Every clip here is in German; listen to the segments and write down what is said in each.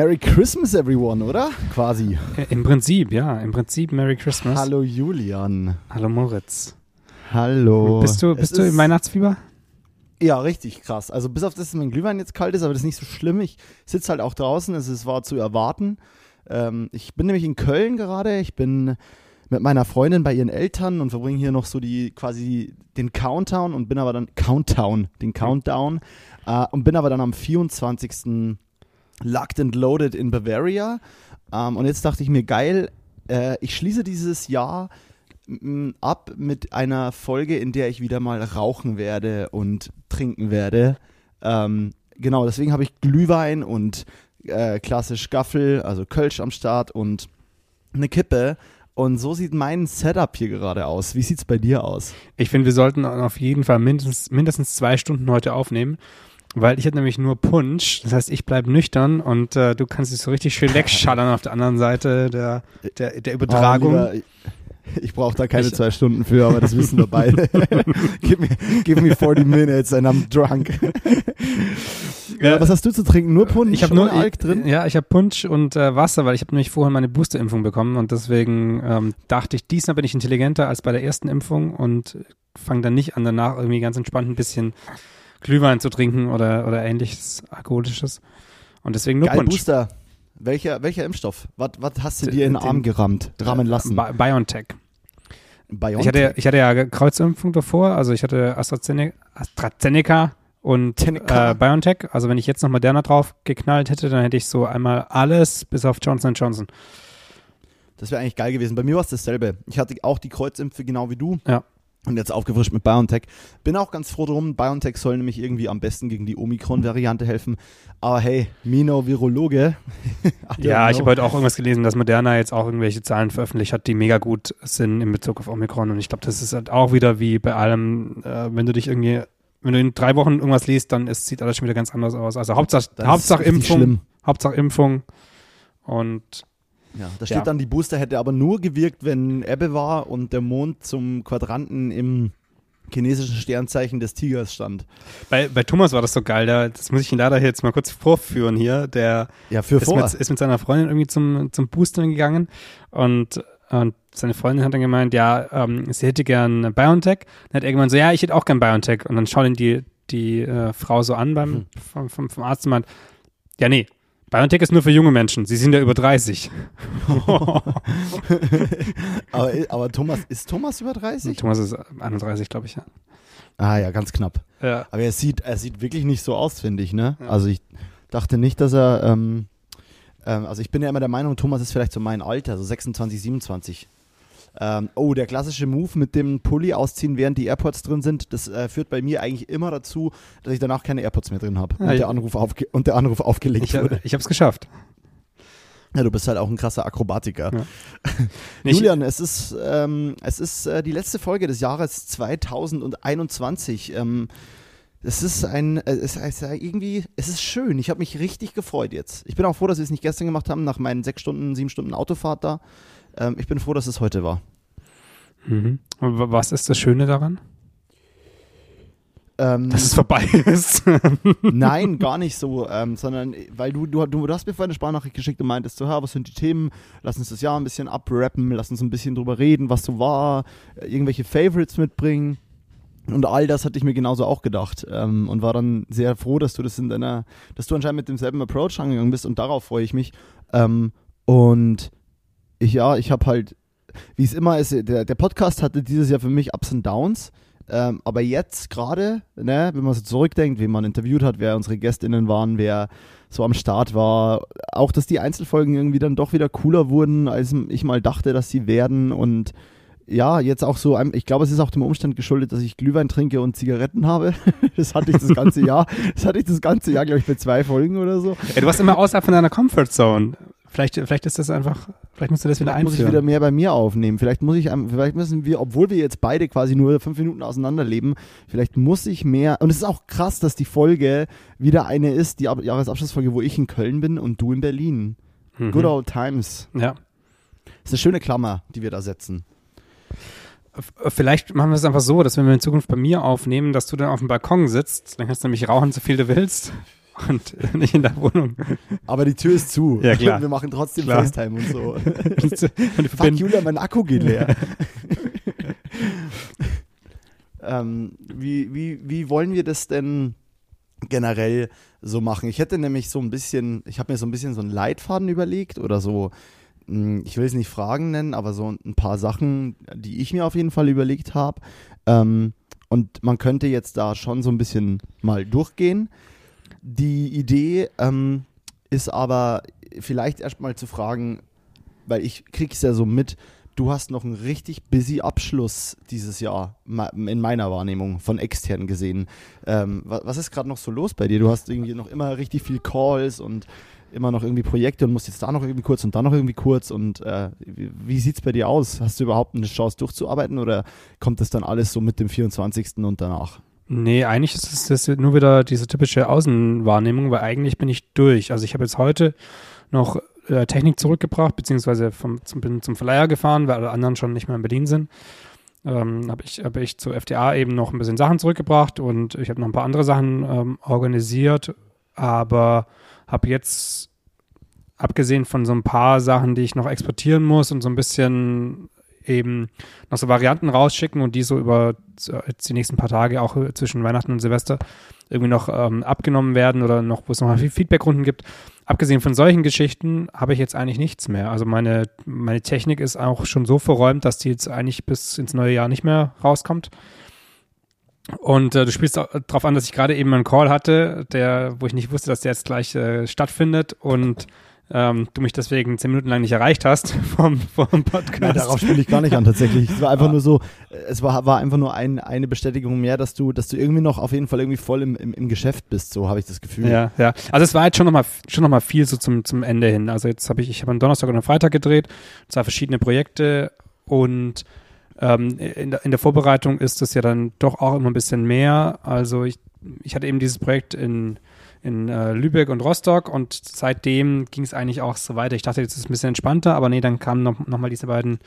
Merry Christmas, everyone, oder? Quasi. Äh, Im Prinzip, ja. Im Prinzip Merry Christmas. Hallo Julian. Hallo Moritz. Hallo. Bist du, bist Es du im Weihnachtsfieber? Ja, richtig krass. Also bis auf das, dass mein Glühwein jetzt kalt ist, aber das ist nicht so schlimm. Ich sitze halt auch draußen, es ist- war zu erwarten. Ähm, ich bin nämlich in Köln gerade. Ich bin mit meiner Freundin bei ihren Eltern und verbringe hier noch so die quasi den Countdown und bin aber dann Countdown, den Countdown äh, und bin aber dann am 24. Locked and Loaded in Bavaria. Ähm, und jetzt dachte ich mir, geil, äh, ich schließe dieses Jahr ab mit einer Folge, in der ich wieder mal rauchen werde und trinken werde. Ähm, genau, deswegen habe ich Glühwein und äh, klassisch Gaffel, also Kölsch am Start und eine Kippe. Und so sieht mein Setup hier gerade aus. Wie sieht's bei dir aus? Ich finde, wir sollten auf jeden Fall mindestens, mindestens zwei Stunden heute aufnehmen, weil ich habe nämlich nur Punsch. Das heißt, ich bleibe nüchtern und äh, du kannst dich so richtig schön wegschallern auf der anderen Seite der, der, der Übertragung. Ah, lieber, ich brauche da keine Ich- zwei Stunden für, aber das wissen wir beide. give, me, give me 40 minutes and I'm drunk. Ja, Was hast du zu trinken? Nur Punsch ich habe nur Alk drin? Ja, ich habe Punsch und äh, Wasser, weil ich habe nämlich vorher meine Boosterimpfung bekommen und deswegen ähm, dachte ich, diesmal bin ich intelligenter als bei der ersten Impfung und fange dann nicht an, danach irgendwie ganz entspannt ein bisschen Glühwein zu trinken oder, oder ähnliches Alkoholisches. Und deswegen nur Geil, Punsch. Booster. Welcher, welcher Impfstoff? Was, was hast du Den- dir in den Arm gerammt, rammen lassen? Bi BioNTech. BioNTech. Ich hatte, ich hatte ja Kreuzimpfung davor, also ich hatte AstraZeneca, AstraZeneca und äh, BioNTech. Also wenn ich jetzt noch Moderna drauf geknallt hätte, dann hätte ich so einmal alles bis auf Johnson Johnson. das wäre eigentlich geil gewesen. Bei mir war es dasselbe. Ich hatte auch die Kreuzimpfe genau wie du. Ja. Und jetzt aufgefrischt mit BioNTech. Bin auch ganz froh drum. BioNTech soll nämlich irgendwie am besten gegen die Omikron-Variante helfen. Aber hey, Mino Virologe. Ja, ich know. habe heute auch irgendwas gelesen, dass Moderna jetzt auch irgendwelche Zahlen veröffentlicht hat, die mega gut sind in Bezug auf Omikron. Und ich glaube, das ist halt auch wieder wie bei allem, äh, wenn du dich irgendwie, wenn du in drei Wochen irgendwas liest, dann ist, sieht alles schon wieder ganz anders aus. Also Hauptsache, Hauptsache Impfung, Schlimm. Hauptsache Impfung. Und Ja, da steht Ja. dann, die Booster hätte aber nur gewirkt, wenn Ebbe war und der Mond zum Quadranten im chinesischen Sternzeichen des Tigers stand. bei, bei Thomas war das so geil, der, das muss ich ihn leider jetzt mal kurz vorführen hier, der Ja, für ist vor. mit, ist mit seiner Freundin irgendwie zum, zum Boostern gegangen und, und seine Freundin hat dann gemeint, ja, ähm, sie hätte gern BioNTech. Dann hat er gemeint, so, ja, ich hätte auch gern BioNTech. Und dann schaut ihn die, die äh, Frau so an beim, Hm. vom, vom, vom Arzt und meint, ja, nee, BioNTech ist nur für junge Menschen. Sie sind ja über 30. aber, aber Thomas, ist Thomas über 30? Thomas ist 31, glaube ich, ja. Ah ja, ganz knapp. ja. Aber er sieht, er sieht wirklich nicht so aus, finde ich, ne? Ja. Also ich dachte nicht, dass er, ähm, ähm, also ich bin ja immer der Meinung, Thomas ist vielleicht so mein Alter, so 26, 27. Ähm, oh, der klassische Move mit dem Pulli ausziehen, während die AirPods drin sind, das äh, führt bei mir eigentlich immer dazu, dass ich danach keine AirPods mehr drin habe Ja, und, der Anruf aufge und der Anruf aufgelegt Ich, wurde. ich habe es geschafft. Ja, du bist halt auch ein krasser Akrobatiker. Ja. Julian, es ist, ähm, es ist äh, die letzte Folge des Jahres 2021. Ähm, es ist ein, äh, es ist irgendwie, es ist schön. Ich habe mich richtig gefreut jetzt. Ich bin auch froh, dass wir es nicht gestern gemacht haben, nach meinen sechs Stunden, sieben Stunden Autofahrt da. Ähm, ich bin froh, dass es heute war. Mhm. Was ist das Schöne daran? Ähm, Dass es vorbei ist. Nein, gar nicht so, ähm, sondern weil du, du, du, hast mir vorhin eine Sprachnachricht geschickt und meintest so, was sind die Themen? Lass uns das Jahr ein bisschen abrappen, lass uns ein bisschen drüber reden, was so war, äh, irgendwelche Favorites mitbringen. Und all das hatte ich mir genauso auch gedacht ähm, und war dann sehr froh, dass du das in deiner, dass du anscheinend mit demselben Approach angegangen bist und darauf freue ich mich. Ähm, und ich, ja, ich habe halt, wie es immer ist, der, der Podcast hatte dieses Jahr für mich Ups und Downs. Ähm, aber jetzt gerade, ne, wenn man so zurückdenkt, wen man interviewt hat, wer unsere GästInnen waren, wer so am Start war, auch, dass die Einzelfolgen irgendwie dann doch wieder cooler wurden, als ich mal dachte, dass sie werden und ja, jetzt auch so, ich glaube, es ist auch dem Umstand geschuldet, dass ich Glühwein trinke und Zigaretten habe. Das hatte ich das ganze Jahr. Das hatte ich das ganze Jahr, glaube ich, bei zwei Folgen oder so. Ja, du warst immer außerhalb von deiner Comfortzone. Vielleicht, vielleicht ist das einfach, vielleicht musst du das wieder Vielleicht muss ich einführen. wieder mehr bei mir aufnehmen. Vielleicht muss ich, vielleicht müssen wir, obwohl wir jetzt beide quasi nur fünf Minuten auseinander leben, vielleicht muss ich mehr. Und es ist auch krass, dass die Folge wieder eine ist, die Ab- Jahresabschlussfolge, wo ich in Köln bin und du in Berlin. Mhm. Good old times. Ja. Das ist eine schöne Klammer, die wir da setzen. F- Vielleicht machen wir es einfach so, dass wenn wir in Zukunft bei mir aufnehmen, dass du dann auf dem Balkon sitzt, dann kannst du nämlich rauchen, so viel du willst. Und nicht in der Wohnung. Aber die Tür ist zu. Ja, klar. Wir machen trotzdem Klar. FaceTime und so. Und Fuck, Julia, mein Akku geht leer. ähm, wie, wie, wie wollen wir das denn generell so machen? Ich hätte nämlich so ein bisschen, ich habe mir so ein bisschen so einen Leitfaden überlegt oder so, mh, ich will es nicht Fragen nennen, aber so ein paar Sachen, die ich mir auf jeden Fall überlegt habe. Ähm, und man könnte jetzt da schon so ein bisschen mal durchgehen. Die Idee ähm, ist aber vielleicht erstmal zu fragen, weil ich krieg's ja so mit, du hast noch einen richtig busy Abschluss dieses Jahr, in meiner Wahrnehmung, von extern gesehen. Ähm, wa- was ist gerade noch so los bei dir? Du hast irgendwie noch immer richtig viel Calls und immer noch irgendwie Projekte und musst jetzt da noch irgendwie kurz und da noch irgendwie kurz und äh, wie, sieht's bei dir aus? Hast du überhaupt eine Chance durchzuarbeiten oder kommt das dann alles so mit dem 24. und danach? Nee, eigentlich ist es das nur wieder diese typische Außenwahrnehmung, weil eigentlich bin ich durch. Also ich habe jetzt heute noch äh, Technik zurückgebracht, beziehungsweise vom, zum, bin zum Verleiher gefahren, weil alle anderen schon nicht mehr in Berlin sind. Ähm, habe ich, hab ich zur FDA eben noch ein bisschen Sachen zurückgebracht und ich habe noch ein paar andere Sachen ähm, organisiert, aber habe jetzt, abgesehen von so ein paar Sachen, die ich noch exportieren muss und so ein bisschen eben noch so Varianten rausschicken und die so über die nächsten paar Tage auch äh, zwischen Weihnachten und Silvester irgendwie noch ähm, abgenommen werden oder noch, wo es nochmal Feedbackrunden gibt. Abgesehen von solchen Geschichten habe ich jetzt eigentlich nichts mehr. Also meine, meine Technik ist auch schon so verräumt, dass die jetzt eigentlich bis ins neue Jahr nicht mehr rauskommt. Und äh, du spielst darauf an, dass ich gerade eben einen Call hatte, der, wo ich nicht wusste, dass der jetzt gleich äh, stattfindet und ähm, du mich deswegen zehn Minuten lang nicht erreicht hast vom, vom Podcast. Ja, darauf spiele ich gar nicht an tatsächlich. Es war einfach nur so, es war, war einfach nur ein, eine Bestätigung mehr, dass du, dass du irgendwie noch auf jeden Fall irgendwie voll im, im, im Geschäft bist, so habe ich das Gefühl. Ja, ja. Also es war jetzt schon nochmal schon noch mal viel so zum, zum Ende hin. Also jetzt habe ich, ich habe am Donnerstag und am Freitag gedreht, zwei verschiedene Projekte und ähm, in, der, in der Vorbereitung ist es ja dann doch auch immer ein bisschen mehr. Also ich, ich hatte eben dieses Projekt in, in äh, Lübeck und Rostock und seitdem ging es eigentlich auch so weiter. Ich dachte, jetzt ist es ein bisschen entspannter, aber nee, dann kamen noch, noch mal diese beiden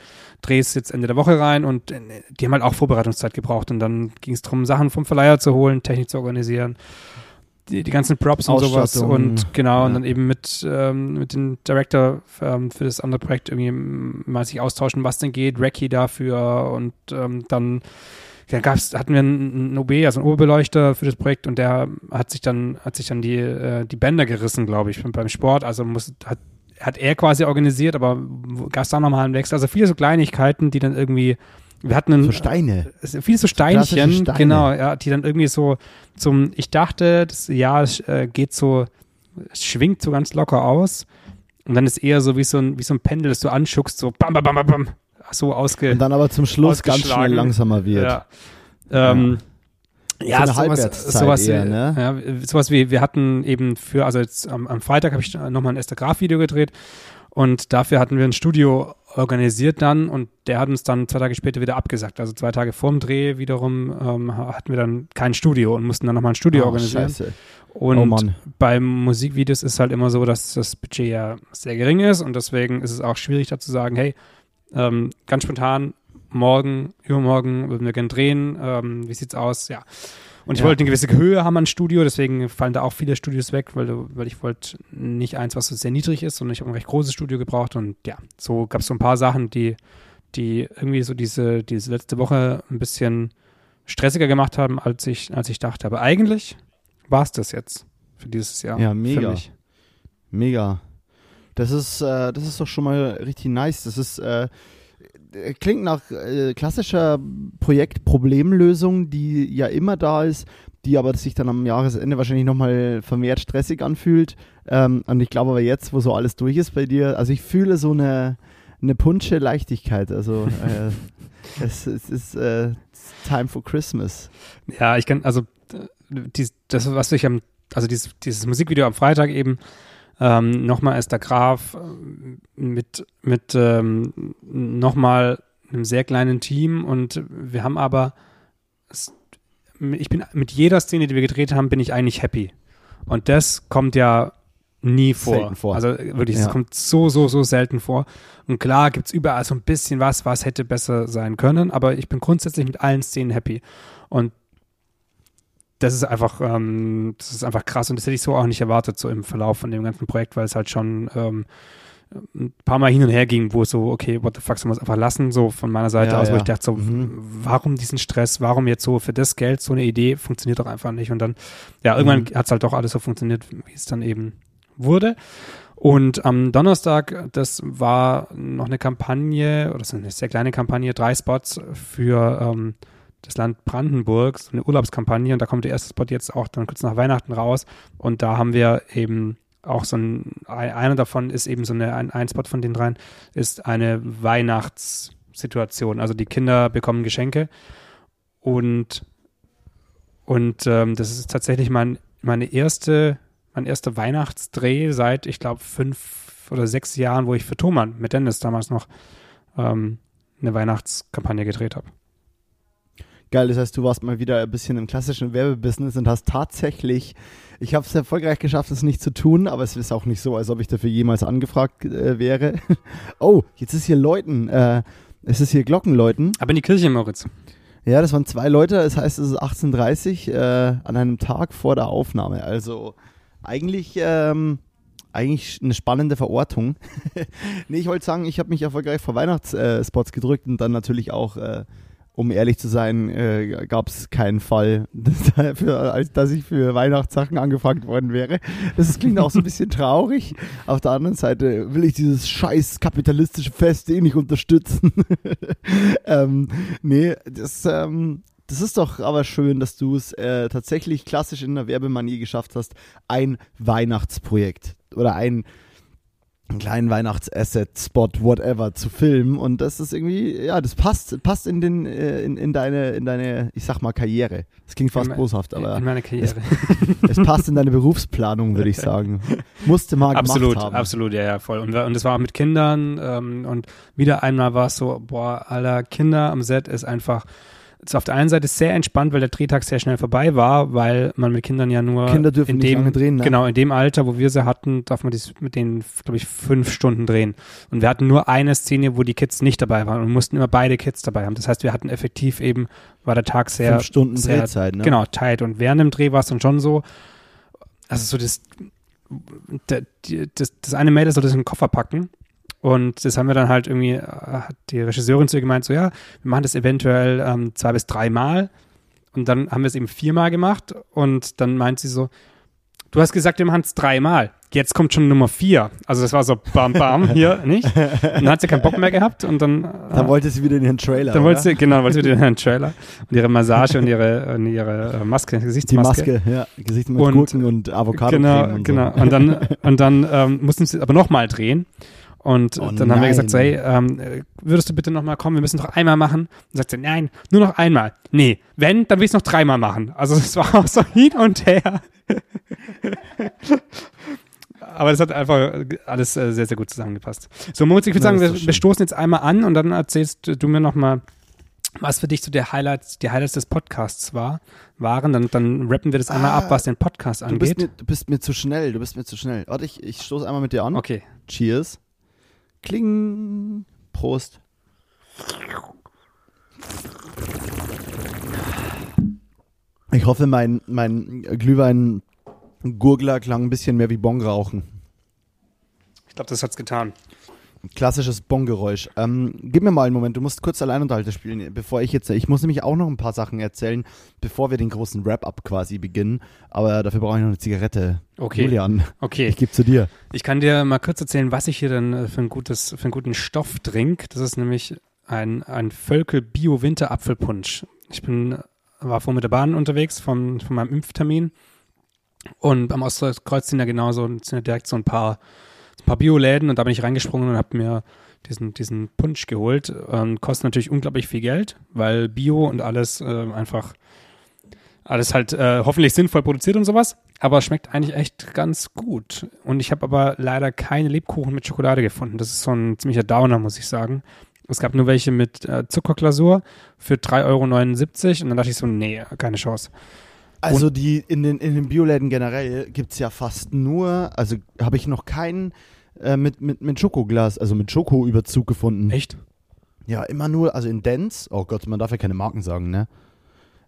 Drehs jetzt Ende der Woche rein und äh, die haben halt auch Vorbereitungszeit gebraucht und dann ging es darum, Sachen vom Verleiher zu holen, Technik zu organisieren, die, die ganzen Props und sowas und genau, und ja. dann eben mit, ähm, mit dem Director ähm, für das andere Projekt irgendwie mal sich austauschen, was denn geht, Recce dafür und ähm, dann ja, gab's, hatten wir einen, OB, also einen Oberbeleuchter für das Projekt und der hat sich dann, hat sich dann die, äh, die Bänder gerissen, glaube ich, beim Sport. Also muss, hat, hat er quasi organisiert, aber gab es da nochmal einen Wechsel. Also viele so Kleinigkeiten, die dann irgendwie, wir hatten einen, So Steine. viele so Steinchen, Steine. genau, ja, die dann irgendwie so zum, ich dachte, das Jahr äh, geht so, es schwingt so ganz locker aus und dann ist eher so wie so ein, wie so ein Pendel, das du anschuckst, so bam, bam, bam, bam, so ausge, Und dann aber zum Schluss ganz schnell langsamer wird. ja. Ähm, ja, eine sowas, sowas, eher, wie- ne? ja, sowas wie, wir hatten eben für, also jetzt am, am Freitag habe ich nochmal ein Esther-Graf-Video gedreht und dafür hatten wir ein Studio organisiert dann und der hat uns dann zwei Tage später wieder abgesagt. Also zwei Tage vorm Dreh wiederum ähm, hatten wir dann kein Studio und mussten dann nochmal ein Studio Ah, organisieren. Scheiße. Und Oh Mann. beim Musikvideos ist halt immer so, dass das Budget ja sehr gering ist und deswegen ist es auch schwierig da zu sagen, hey, ähm, ganz spontan, morgen, übermorgen würden wir gern drehen, ähm, wie sieht's aus? Ja. Und ich Ja. wollte eine gewisse Höhe haben an Studio, deswegen fallen da auch viele Studios weg, weil, du- weil ich wollte nicht eins, was so sehr niedrig ist, sondern ich habe ein recht großes Studio gebraucht und ja, so gab es so ein paar Sachen, die, die irgendwie so diese, diese letzte Woche ein bisschen stressiger gemacht haben, als ich, als ich dachte. Aber eigentlich war es das jetzt für dieses Jahr. Ja, mega. Mega. Das ist, äh, das ist doch schon mal richtig nice. Das ist, äh, äh, klingt nach äh, klassischer Projektproblemlösung, die ja immer da ist, die aber sich dann am Jahresende wahrscheinlich nochmal vermehrt stressig anfühlt. Ähm, und ich glaube aber jetzt, wo so alles durch ist bei dir, also ich fühle so eine, eine punsche Leichtigkeit. Also äh, es, es ist äh, time for Christmas. Ja, ich kann, also äh, dies, das, was ich am, also dieses, dieses Musikvideo am Freitag eben, ähm, nochmal Esther Graf ähm, mit, mit ähm, nochmal einem sehr kleinen Team und wir haben aber, ich bin mit jeder Szene, die wir gedreht haben, bin ich eigentlich happy. Und das kommt ja nie vor. Vor. Also wirklich, es Ja. kommt so, so, so selten vor. Und klar gibt es überall so ein bisschen was, was hätte besser sein können, aber ich bin grundsätzlich mit allen Szenen happy. Und das ist einfach, ähm, das ist einfach krass und das hätte ich so auch nicht erwartet, so im Verlauf von dem ganzen Projekt, weil es halt schon ähm, ein paar Mal hin und her ging, wo es so, okay, what the fuck, soll man es einfach lassen, so von meiner Seite Ja, aus, wo ja. ich dachte so, Mhm. warum diesen Stress, warum jetzt so für das Geld so eine Idee, funktioniert doch einfach nicht und dann, ja, irgendwann Mhm. hat es halt doch alles so funktioniert, wie es dann eben wurde. Und am Donnerstag, das war noch eine Kampagne, oder das ist eine sehr kleine Kampagne, drei Spots für ähm, das Land Brandenburg, so eine Urlaubskampagne. Und da kommt der erste Spot jetzt auch dann kurz nach Weihnachten raus. Und da haben wir eben auch so ein, ein- einer davon ist eben so eine, ein, ein Spot von den dreien, ist eine Weihnachtssituation. Also die Kinder bekommen Geschenke und, und ähm, das ist tatsächlich mein, meine erste, mein erster Weihnachtsdreh seit, ich glaube, fünf oder sechs Jahren, wo ich für Thomann mit Dennis damals noch ähm, eine Weihnachtskampagne gedreht habe. Geil, das heißt, du warst mal wieder ein bisschen im klassischen Werbebusiness und hast tatsächlich, ich habe es erfolgreich geschafft, es nicht zu tun, aber es ist auch nicht so, als ob ich dafür jemals angefragt äh, wäre. oh, jetzt ist hier Läuten, äh, es ist hier Glockenläuten. Aber in die Kirche, Moritz. Ja, das waren zwei Leute, das heißt, es ist 18.30 äh, an einem Tag vor der Aufnahme. Also eigentlich, ähm, eigentlich eine spannende Verortung. nee, ich wollte sagen, ich habe mich erfolgreich vor Weihnachtsspots gedrückt und dann natürlich auch, äh, um ehrlich zu sein, äh, gab es keinen Fall, dass, für, als dass ich für Weihnachtssachen angefragt worden wäre. Das klingt auch so ein bisschen traurig. Auf der anderen Seite will ich dieses scheiß kapitalistische Fest eh nicht unterstützen. ähm, nee, das, ähm, das ist doch aber schön, dass du es äh, tatsächlich klassisch in der Werbemanie geschafft hast, ein Weihnachtsprojekt oder ein einen kleinen Weihnachtsasset-Spot, whatever, zu filmen. Und das ist irgendwie, ja, das passt, passt in den, äh, in, in deine, in deine, ich sag mal, Karriere. Das klingt fast In- boshaft, aber in meiner Karriere. es passt in deine Berufsplanung, würde ich sagen. Musste mal absolut, gemacht haben. absolut, ja, ja, voll. Und, und das war auch mit Kindern ähm, und wieder einmal war es so, boah, aller Kinder am Set ist einfach, ist auf der einen Seite sehr entspannt, weil der Drehtag sehr schnell vorbei war, weil man mit Kindern ja nur Kinder dürfen in nicht dem, lange drehen, ne? Genau, in dem Alter, wo wir sie hatten, darf man das mit denen, glaube ich, fünf Stunden drehen. Und wir hatten nur eine Szene, wo die Kids nicht dabei waren und mussten immer beide Kids dabei haben. Das heißt, wir hatten effektiv eben, war der Tag sehr, Fünf Stunden sehr, Drehzeit, ne? Genau, tight. Und während dem Dreh war es dann schon so, also so das, das, das eine Mädel soll das in den Koffer packen. Und das haben wir dann halt irgendwie, äh, hat die Regisseurin zu ihr gemeint, so ja, wir machen das eventuell ähm, zwei bis dreimal. Und dann haben wir es eben viermal gemacht. Und dann meint sie so, du hast gesagt, wir machen es dreimal. Jetzt kommt schon Nummer vier. Also das war so bam bam hier, nicht? Und dann hat sie keinen Bock mehr gehabt und dann, Dann äh, wollte sie wieder in ihren Trailer. dann wollte sie, genau, wollte sie wieder einen Trailer und ihre Massage und ihre, und ihre äh, Maske, die Gesichtsmaske. Maske, ja. Gesicht mit Und- Gurken und Avocado Genau, und genau. So. Und dann, und dann ähm, mussten sie aber nochmal drehen. Und Oh dann haben wir gesagt, so, hey, ähm, äh, würdest du bitte nochmal kommen? Wir müssen noch einmal machen. Und sagt sie, nein, nur noch einmal. Nee, wenn, dann will ich es noch dreimal machen. Also es war auch so hin und her. Aber das hat einfach alles äh, sehr, sehr gut zusammengepasst. So, Moritz, ich würde sagen, wir, wir stoßen jetzt einmal an und dann erzählst du mir nochmal, was für dich so der Highlights, die Highlights des Podcasts war, waren. Dann, dann rappen wir das einmal Ah, ab, was den Podcast Du bist, angeht. mir, du bist mir zu schnell, du bist mir zu schnell. Warte, ich, ich stoße einmal mit dir an. Okay. Cheers. Kling. Prost. Ich hoffe, mein, mein Glühwein-Gurgler klang ein bisschen mehr wie Bongrauchen. Ich glaube, das hat's getan. Klassisches Bonggeräusch. Ähm, gib mir mal einen Moment, du musst kurz Alleinunterhalter spielen, bevor ich jetzt. Ich muss nämlich auch noch ein paar Sachen erzählen, bevor wir den großen Wrap-up quasi beginnen. Aber dafür brauche ich noch eine Zigarette. Okay. Julian, Okay. ich gebe zu dir. Ich kann dir mal kurz erzählen, was ich hier dann äh, für, ein gutes, für einen guten Stoff trinke. Das ist nämlich ein, ein Völkel Bio Winter Apfelpunsch. Ich bin, war vorhin mit der Bahn unterwegs vom, von meinem Impftermin und am Ostkreuz sind ja genauso, sind ja direkt so ein paar, ein paar Bioläden und da bin ich reingesprungen und habe mir diesen, diesen Punsch geholt. Ähm, kostet natürlich unglaublich viel Geld, weil Bio und alles äh, einfach alles halt äh, hoffentlich sinnvoll produziert und sowas, aber schmeckt eigentlich echt ganz gut. Und ich habe aber leider keine Lebkuchen mit Schokolade gefunden. Das ist so ein ziemlicher Downer, muss ich sagen. Es gab nur welche mit äh, Zuckerglasur für 3,79 Euro und dann dachte ich so, nee, keine Chance. Also die in den, in den Bioläden generell gibt es ja fast nur, also habe ich noch keinen äh, mit, mit, mit Schokoglas, also mit Schokoüberzug gefunden. Echt? Ja, immer nur, also in Dance, oh Gott, man darf ja keine Marken sagen, ne?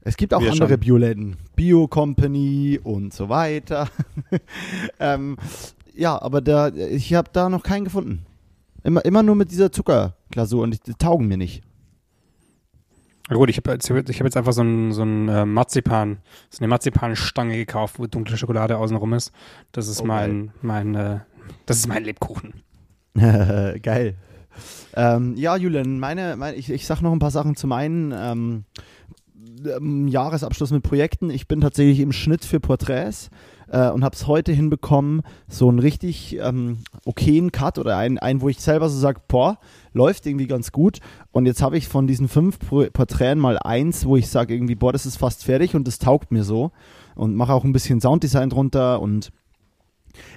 Es gibt auch Wir andere schon. Bioläden, Bio Company und so weiter. ähm, ja, aber da, ich habe da noch keinen gefunden. Immer, immer nur mit dieser Zuckerglasur und die, die taugen mir nicht. Na gut, ich habe jetzt, ich hab jetzt einfach so ein, so ein äh, Marzipan, so eine Marzipanstange gekauft, wo dunkle Schokolade außenrum ist. Das ist Oh, mein, mein, äh, das ist mein Lebkuchen. Geil. Ähm, ja, Julian, meine, meine, ich, ich sag noch ein paar Sachen zu meinen ähm, ähm, Jahresabschluss mit Projekten. Ich bin tatsächlich im Schnitt für Porträts äh, und habe es heute hinbekommen, so einen richtig ähm, okayen Cut oder einen, einen, wo ich selber so sage, boah, läuft irgendwie ganz gut. Und jetzt habe ich von diesen fünf Pro Porträts mal eins, wo ich sage irgendwie, boah, das ist fast fertig und das taugt mir so. Und mache auch ein bisschen Sounddesign drunter und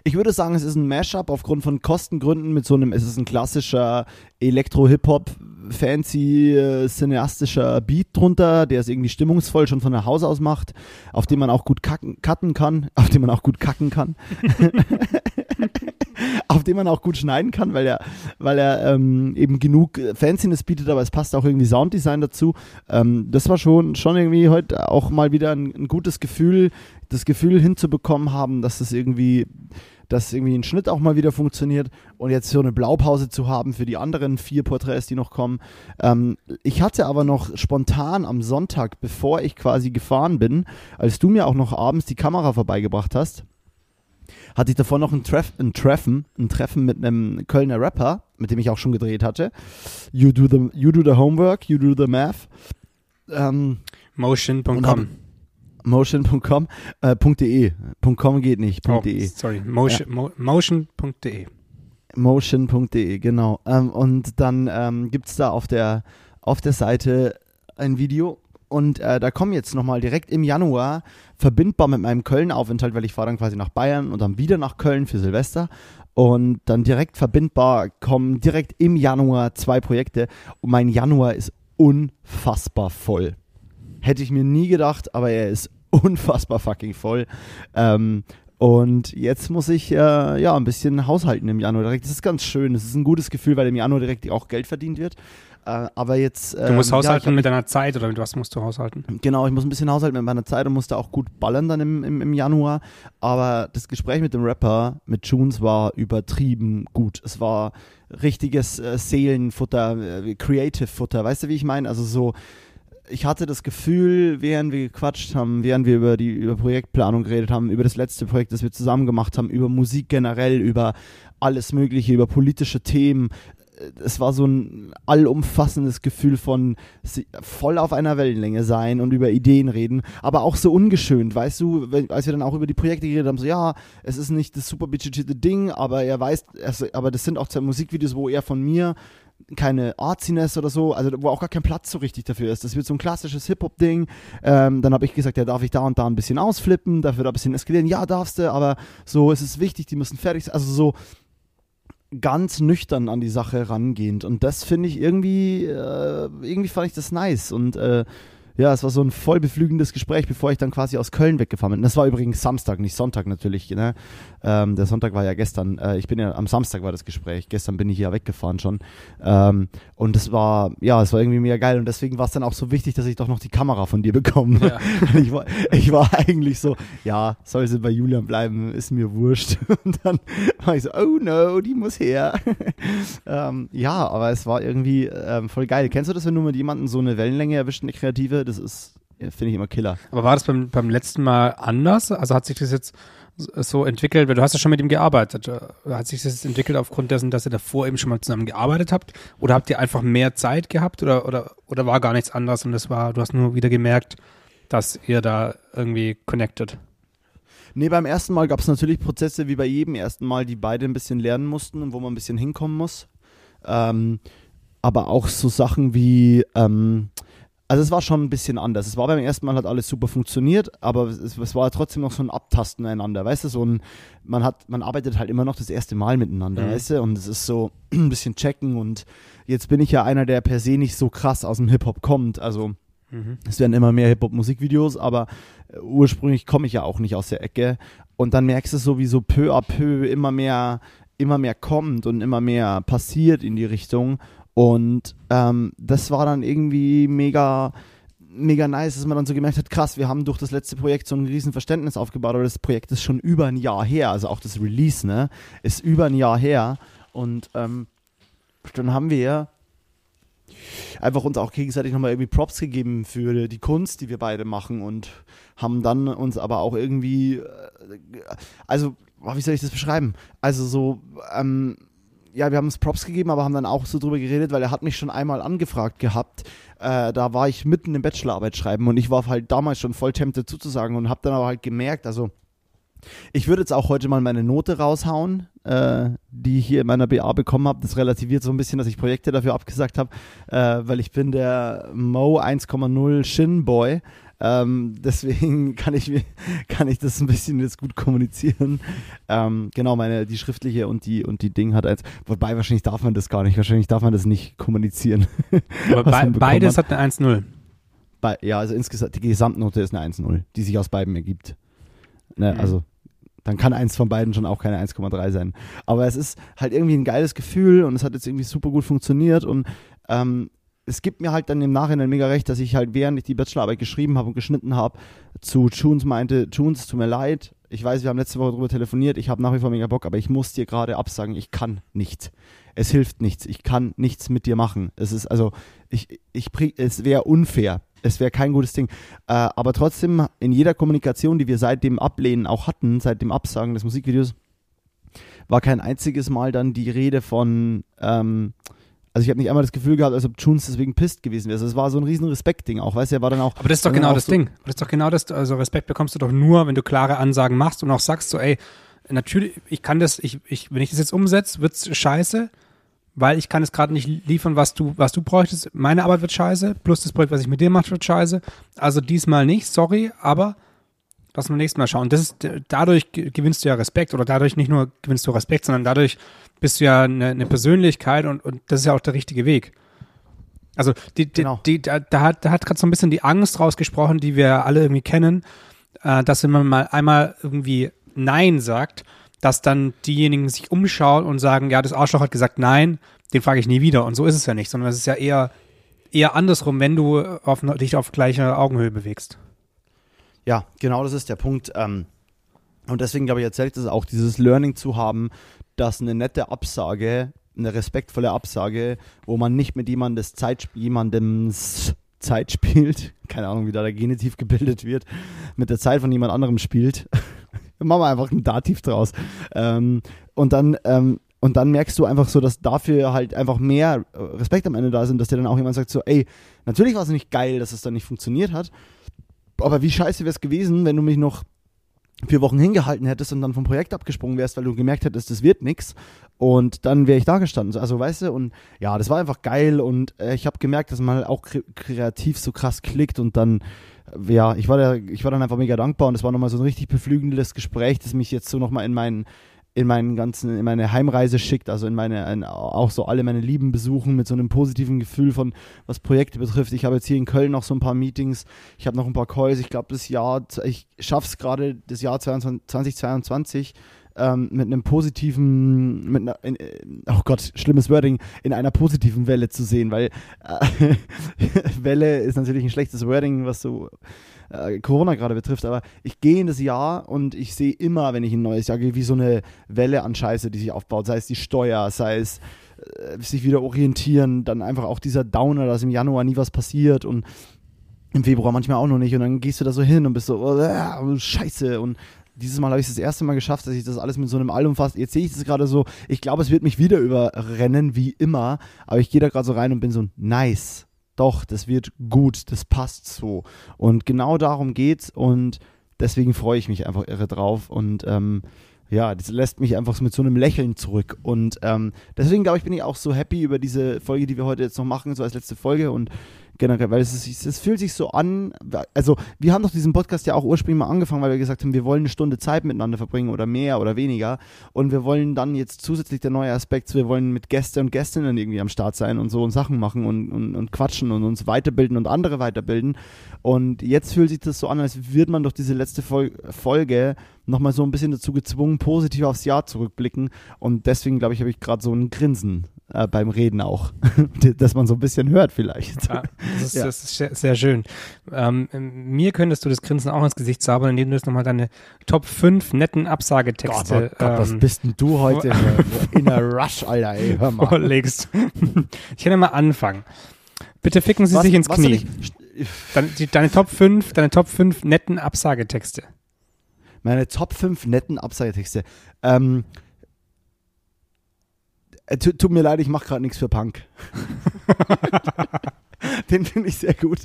ich würde sagen, es ist ein Mashup aufgrund von Kostengründen mit so einem, es ist ein klassischer Elektro-Hip-Hop, fancy, äh, cineastischer Beat drunter, der es irgendwie stimmungsvoll schon von der Haus aus macht, auf dem man auch gut kacken, cutten kann, auf dem man auch gut kacken kann. dem man auch gut schneiden kann, weil er, weil er ähm, eben genug Fanciness bietet, aber es passt auch irgendwie Sounddesign dazu. Ähm, das war schon, schon irgendwie heute auch mal wieder ein, ein gutes Gefühl, das Gefühl hinzubekommen haben, dass es irgendwie, dass irgendwie ein Schnitt auch mal wieder funktioniert und jetzt so eine Blaupause zu haben für die anderen vier Porträts, die noch kommen. Ähm, ich hatte aber noch spontan am Sonntag, bevor ich quasi gefahren bin, als du mir auch noch abends die Kamera vorbeigebracht hast, hatte ich davor noch ein, Treff, ein Treffen, ein Treffen mit einem Kölner Rapper, mit dem ich auch schon gedreht hatte. You do the, you do the homework, you do the math. Ähm, Motion.com. Motion.com, äh, .de. .com geht nicht, Oh, .de. sorry, Motion, mo, motion.de. Motion.de, genau. Ähm, und dann ähm, gibt es da auf der, auf der Seite ein Video und äh, da kommen jetzt nochmal direkt im Januar, verbindbar mit meinem Köln-Aufenthalt, weil ich fahre dann quasi nach Bayern und dann wieder nach Köln für Silvester. Und dann direkt verbindbar kommen direkt im Januar zwei Projekte und mein Januar ist unfassbar voll. Hätte ich mir nie gedacht, aber er ist unfassbar fucking voll. Ähm, und jetzt muss ich äh, ja ein bisschen haushalten im Januar direkt. Das ist ganz schön. Das ist ein gutes Gefühl, weil im Januar direkt auch Geld verdient wird. Äh, aber jetzt. Du musst ähm, ja, haushalten ich hab- mit deiner Zeit oder mit was musst du haushalten? Genau, ich muss ein bisschen haushalten mit meiner Zeit und musste auch gut ballern dann im, im, im Januar. Aber das Gespräch mit dem Rapper, mit Junes, war übertrieben gut. Es war richtiges äh, Seelenfutter, äh, Creative-Futter. Weißt du, wie ich meine? Also so, ich hatte das Gefühl, während wir gequatscht haben, während wir über die über Projektplanung geredet haben, über das letzte Projekt, das wir zusammen gemacht haben, über Musik generell, über alles Mögliche, über politische Themen. Es war so ein allumfassendes Gefühl von voll auf einer Wellenlänge sein und über Ideen reden, aber auch so ungeschönt, weißt du, als wir dann auch über die Projekte geredet haben, so ja, es ist nicht das super budgetierte Ding, aber er weiß, also, aber das sind auch zwei Musikvideos, wo er von mir keine Arziness oder so, also wo auch gar kein Platz so richtig dafür ist. Das wird so ein klassisches Hip-Hop-Ding. Ähm, dann habe ich gesagt, ja, darf ich da und da ein bisschen ausflippen, dafür da ein bisschen eskalieren. Ja, darfst du, aber so, es ist wichtig, die müssen fertig sein. Also so ganz nüchtern an die Sache rangehend. Und das finde ich irgendwie, äh, irgendwie fand ich das nice. Und äh, ja, es war so ein voll beflügendes Gespräch, bevor ich dann quasi aus Köln weggefahren bin. Das war übrigens Samstag, nicht Sonntag natürlich. Ne? Ähm, der Sonntag war ja gestern. Äh, ich bin ja am Samstag war das Gespräch. Gestern bin ich ja weggefahren schon. Ähm, und es war, ja, es war irgendwie mega geil. Und deswegen war es dann auch so wichtig, dass ich doch noch die Kamera von dir bekomme. Ja. ich, war, ich war eigentlich so, ja, soll sie bei Julian bleiben, ist mir wurscht. Und dann war ich so, oh no, die muss her. ähm, ja, aber es war irgendwie ähm, voll geil. Kennst du das, wenn du mit jemandem so eine Wellenlänge erwischt, eine kreative? Das ist, finde ich immer Killer. Aber war das beim, beim letzten Mal anders? Also hat sich das jetzt so entwickelt, weil du hast ja schon mit ihm gearbeitet. Hat sich das jetzt entwickelt aufgrund dessen, dass ihr davor eben schon mal zusammen gearbeitet habt? Oder habt ihr einfach mehr Zeit gehabt oder, oder, oder war gar nichts anderes und das war, du hast nur wieder gemerkt, dass ihr da irgendwie connected? Nee, beim ersten Mal gab es natürlich Prozesse wie bei jedem ersten Mal, die beide ein bisschen lernen mussten und wo man ein bisschen hinkommen muss. Ähm, aber auch so Sachen wie, ähm, also es war schon ein bisschen anders. Es war beim ersten Mal hat alles super funktioniert, aber es, es war trotzdem noch so ein Abtasten einander, weißt du, so ein, man hat, man arbeitet halt immer noch das erste Mal miteinander, Mhm. weißt du, und es ist so ein bisschen checken und jetzt bin ich ja einer, der per se nicht so krass aus dem Hip-Hop kommt, also Mhm. es werden immer mehr Hip-Hop-Musikvideos, aber äh, ursprünglich komme ich ja auch nicht aus der Ecke. Und dann merkst du so, wie so peu à peu immer mehr, immer mehr kommt und immer mehr passiert in die Richtung. Und ähm, das war dann irgendwie mega, mega nice, dass man dann so gemerkt hat, krass, wir haben durch das letzte Projekt so ein riesen Verständnis aufgebaut, aber das Projekt ist schon über ein Jahr her, also auch das Release, ne, ist über ein Jahr her und ähm, dann haben wir einfach uns auch gegenseitig nochmal irgendwie Props gegeben für die Kunst, die wir beide machen und haben dann uns aber auch irgendwie, äh, also, wie soll ich das beschreiben? Also so, ähm, ja, wir haben uns Props gegeben, aber haben dann auch so drüber geredet, weil er hat mich schon einmal angefragt gehabt. Äh, da war ich mitten im Bachelorarbeit schreiben und ich war halt damals schon voll tempted zuzusagen und habe dann aber halt gemerkt, also ich würde jetzt auch heute mal meine Note raushauen, äh, die ich hier in meiner BA bekommen habe. Das relativiert so ein bisschen, dass ich Projekte dafür abgesagt habe, äh, weil ich bin der Mo 1,0 Shin Boy. Ähm, deswegen kann ich, kann ich das ein bisschen jetzt gut kommunizieren. Ähm, genau, meine, die schriftliche und die, und die Ding hat eins. Wobei, wahrscheinlich darf man das gar nicht. Wahrscheinlich darf man das nicht kommunizieren. Aber be beides hat, eine 1-0. ja, also insgesamt, die Gesamtnote ist eine 1-0, die sich aus beiden ergibt. Ne, mhm. Also dann kann eins von beiden schon auch keine 1,3 sein. Aber es ist halt irgendwie ein geiles Gefühl und es hat jetzt irgendwie super gut funktioniert und ähm, es gibt mir halt dann im Nachhinein mega recht, dass ich halt, während ich die Bachelorarbeit geschrieben habe und geschnitten habe, zu Tunes meinte, Tunes, tut mir leid, ich weiß, wir haben letzte Woche darüber telefoniert, ich habe nach wie vor mega Bock, aber ich muss dir gerade absagen, ich kann nicht. Es hilft nichts, ich kann nichts mit dir machen. Es ist also, ich, ich, es wäre unfair es wäre kein gutes Ding. Äh, aber trotzdem, in jeder Kommunikation, die wir seit dem Ablehnen auch hatten, seit dem Absagen des Musikvideos, war kein einziges Mal dann die Rede von, ähm, also ich habe nicht einmal das Gefühl gehabt, als ob Tunes deswegen pisst gewesen wäre. Also es war so ein riesen Respektding auch, weißt du, er war dann auch. Aber das ist doch genau das so Ding. Das ist doch genau das, also Respekt bekommst du doch nur, wenn du klare Ansagen machst und auch sagst so, ey, natürlich, ich kann das, ich, ich, wenn ich das jetzt umsetze, wird's scheiße weil ich kann es gerade nicht liefern, was du, was du bräuchtest. Meine Arbeit wird scheiße, plus das Projekt, was ich mit dir mache, wird scheiße. Also diesmal nicht, sorry, aber lass mal nächstes Mal schauen. Das ist, dadurch gewinnst du ja Respekt oder dadurch nicht nur gewinnst du Respekt, sondern dadurch bist du ja eine, eine Persönlichkeit und, und das ist ja auch der richtige Weg. Also die, die, genau. die, da, da hat, da hat gerade so ein bisschen die Angst rausgesprochen, die wir alle irgendwie kennen, äh, dass wenn man mal einmal irgendwie Nein sagt, dass dann diejenigen sich umschauen und sagen, ja, das Arschloch hat gesagt nein, den frage ich nie wieder. Und so ist es ja nicht, sondern es ist ja eher, eher andersrum, wenn du auf, dich auf gleicher Augenhöhe bewegst. Ja, genau das ist der Punkt. Ähm, und deswegen glaube ich, erzähle ich das auch, dieses Learning zu haben, dass eine nette Absage, eine respektvolle Absage, wo man nicht mit jemandes Zeit, jemandem Zeit spielt, keine Ahnung, wie da der Genitiv gebildet wird, mit der Zeit von jemand anderem spielt, machen wir einfach ein Dativ draus. Ähm, und dann, ähm, und dann merkst du einfach so, dass dafür halt einfach mehr äh, Respekt am Ende da sind, dass dir dann auch jemand sagt so, ey, natürlich war es nicht geil, dass es dann nicht funktioniert hat, aber wie scheiße wäre es gewesen, wenn du mich noch vier Wochen hingehalten hättest und dann vom Projekt abgesprungen wärst, weil du gemerkt hättest, das wird nichts. Und dann wäre ich da gestanden. Also, weißt du, und ja, das war einfach geil und äh, ich habe gemerkt, dass man auch kreativ so krass klickt und dann ja, ich war, da, ich war dann einfach mega dankbar und es war nochmal so ein richtig beflügelndes Gespräch, das mich jetzt so nochmal in meinen in meinen ganzen, in meine Heimreise schickt, also in meine, in auch so alle meine Lieben besuchen mit so einem positiven Gefühl von, was Projekte betrifft. Ich habe jetzt hier in Köln noch so ein paar Meetings, ich habe noch ein paar Calls, ich glaube das Jahr, ich schaffe es gerade, das Jahr 2022 ähm, mit einem positiven, mit einer, in, äh, oh Gott, schlimmes Wording, in einer positiven Welle zu sehen, weil äh, Welle ist natürlich ein schlechtes Wording, was so äh, Corona gerade betrifft, aber ich gehe in das Jahr und ich sehe immer, wenn ich in ein neues Jahr gehe, wie so eine Welle an Scheiße, die sich aufbaut, sei es die Steuer, sei es äh, sich wieder orientieren, dann einfach auch dieser Downer, dass im Januar nie was passiert und im Februar manchmal auch noch nicht und dann gehst du da so hin und bist so, oh, scheiße und dieses Mal habe ich es das erste Mal geschafft, dass ich das alles mit so einem Album fast. Jetzt sehe ich das gerade so. Ich glaube, es wird mich wieder überrennen, wie immer. Aber ich gehe da gerade so rein und bin so nice. Doch, das wird gut. Das passt so. Und genau darum geht's. Und deswegen freue ich mich einfach irre drauf. Und ähm, ja, das lässt mich einfach mit so einem Lächeln zurück. Und ähm, deswegen glaube ich, bin ich auch so happy über diese Folge, die wir heute jetzt noch machen, so als letzte Folge. Und generell, weil es, ist, es fühlt sich so an, also wir haben doch diesen Podcast ja auch ursprünglich mal angefangen, weil wir gesagt haben, wir wollen eine Stunde Zeit miteinander verbringen oder mehr oder weniger und wir wollen dann jetzt zusätzlich der neue Aspekt, wir wollen mit Gäste und Gästinnen irgendwie am Start sein und so und Sachen machen und, und, und quatschen und uns weiterbilden und andere weiterbilden und jetzt fühlt sich das so an, als würde man durch diese letzte Fol Folge nochmal so ein bisschen dazu gezwungen, positiv aufs Jahr zurückblicken und deswegen glaube ich, habe ich gerade so ein Grinsen äh, beim Reden auch, dass man so ein bisschen hört vielleicht. Ja. Das ist, Ja. das ist sehr, schön. Ähm, mir könntest du das Grinsen auch ins Gesicht zaubern, indem du jetzt nochmal deine Top 5 netten Gott, Absagetexte oh Gott, was ähm, bist denn du heute in a Rush, Alter, ey, hör mal. vorlegst. ich kann ja mal anfangen. Bitte ficken Sie Was- sich ins was Knie. Deine, deine Top 5, deine Top 5 netten Absagetexte. Meine Top 5 netten Absagetexte. Ähm, äh, tu- tut mir leid, ich mache gerade nichts für Punk. Den finde ich sehr gut.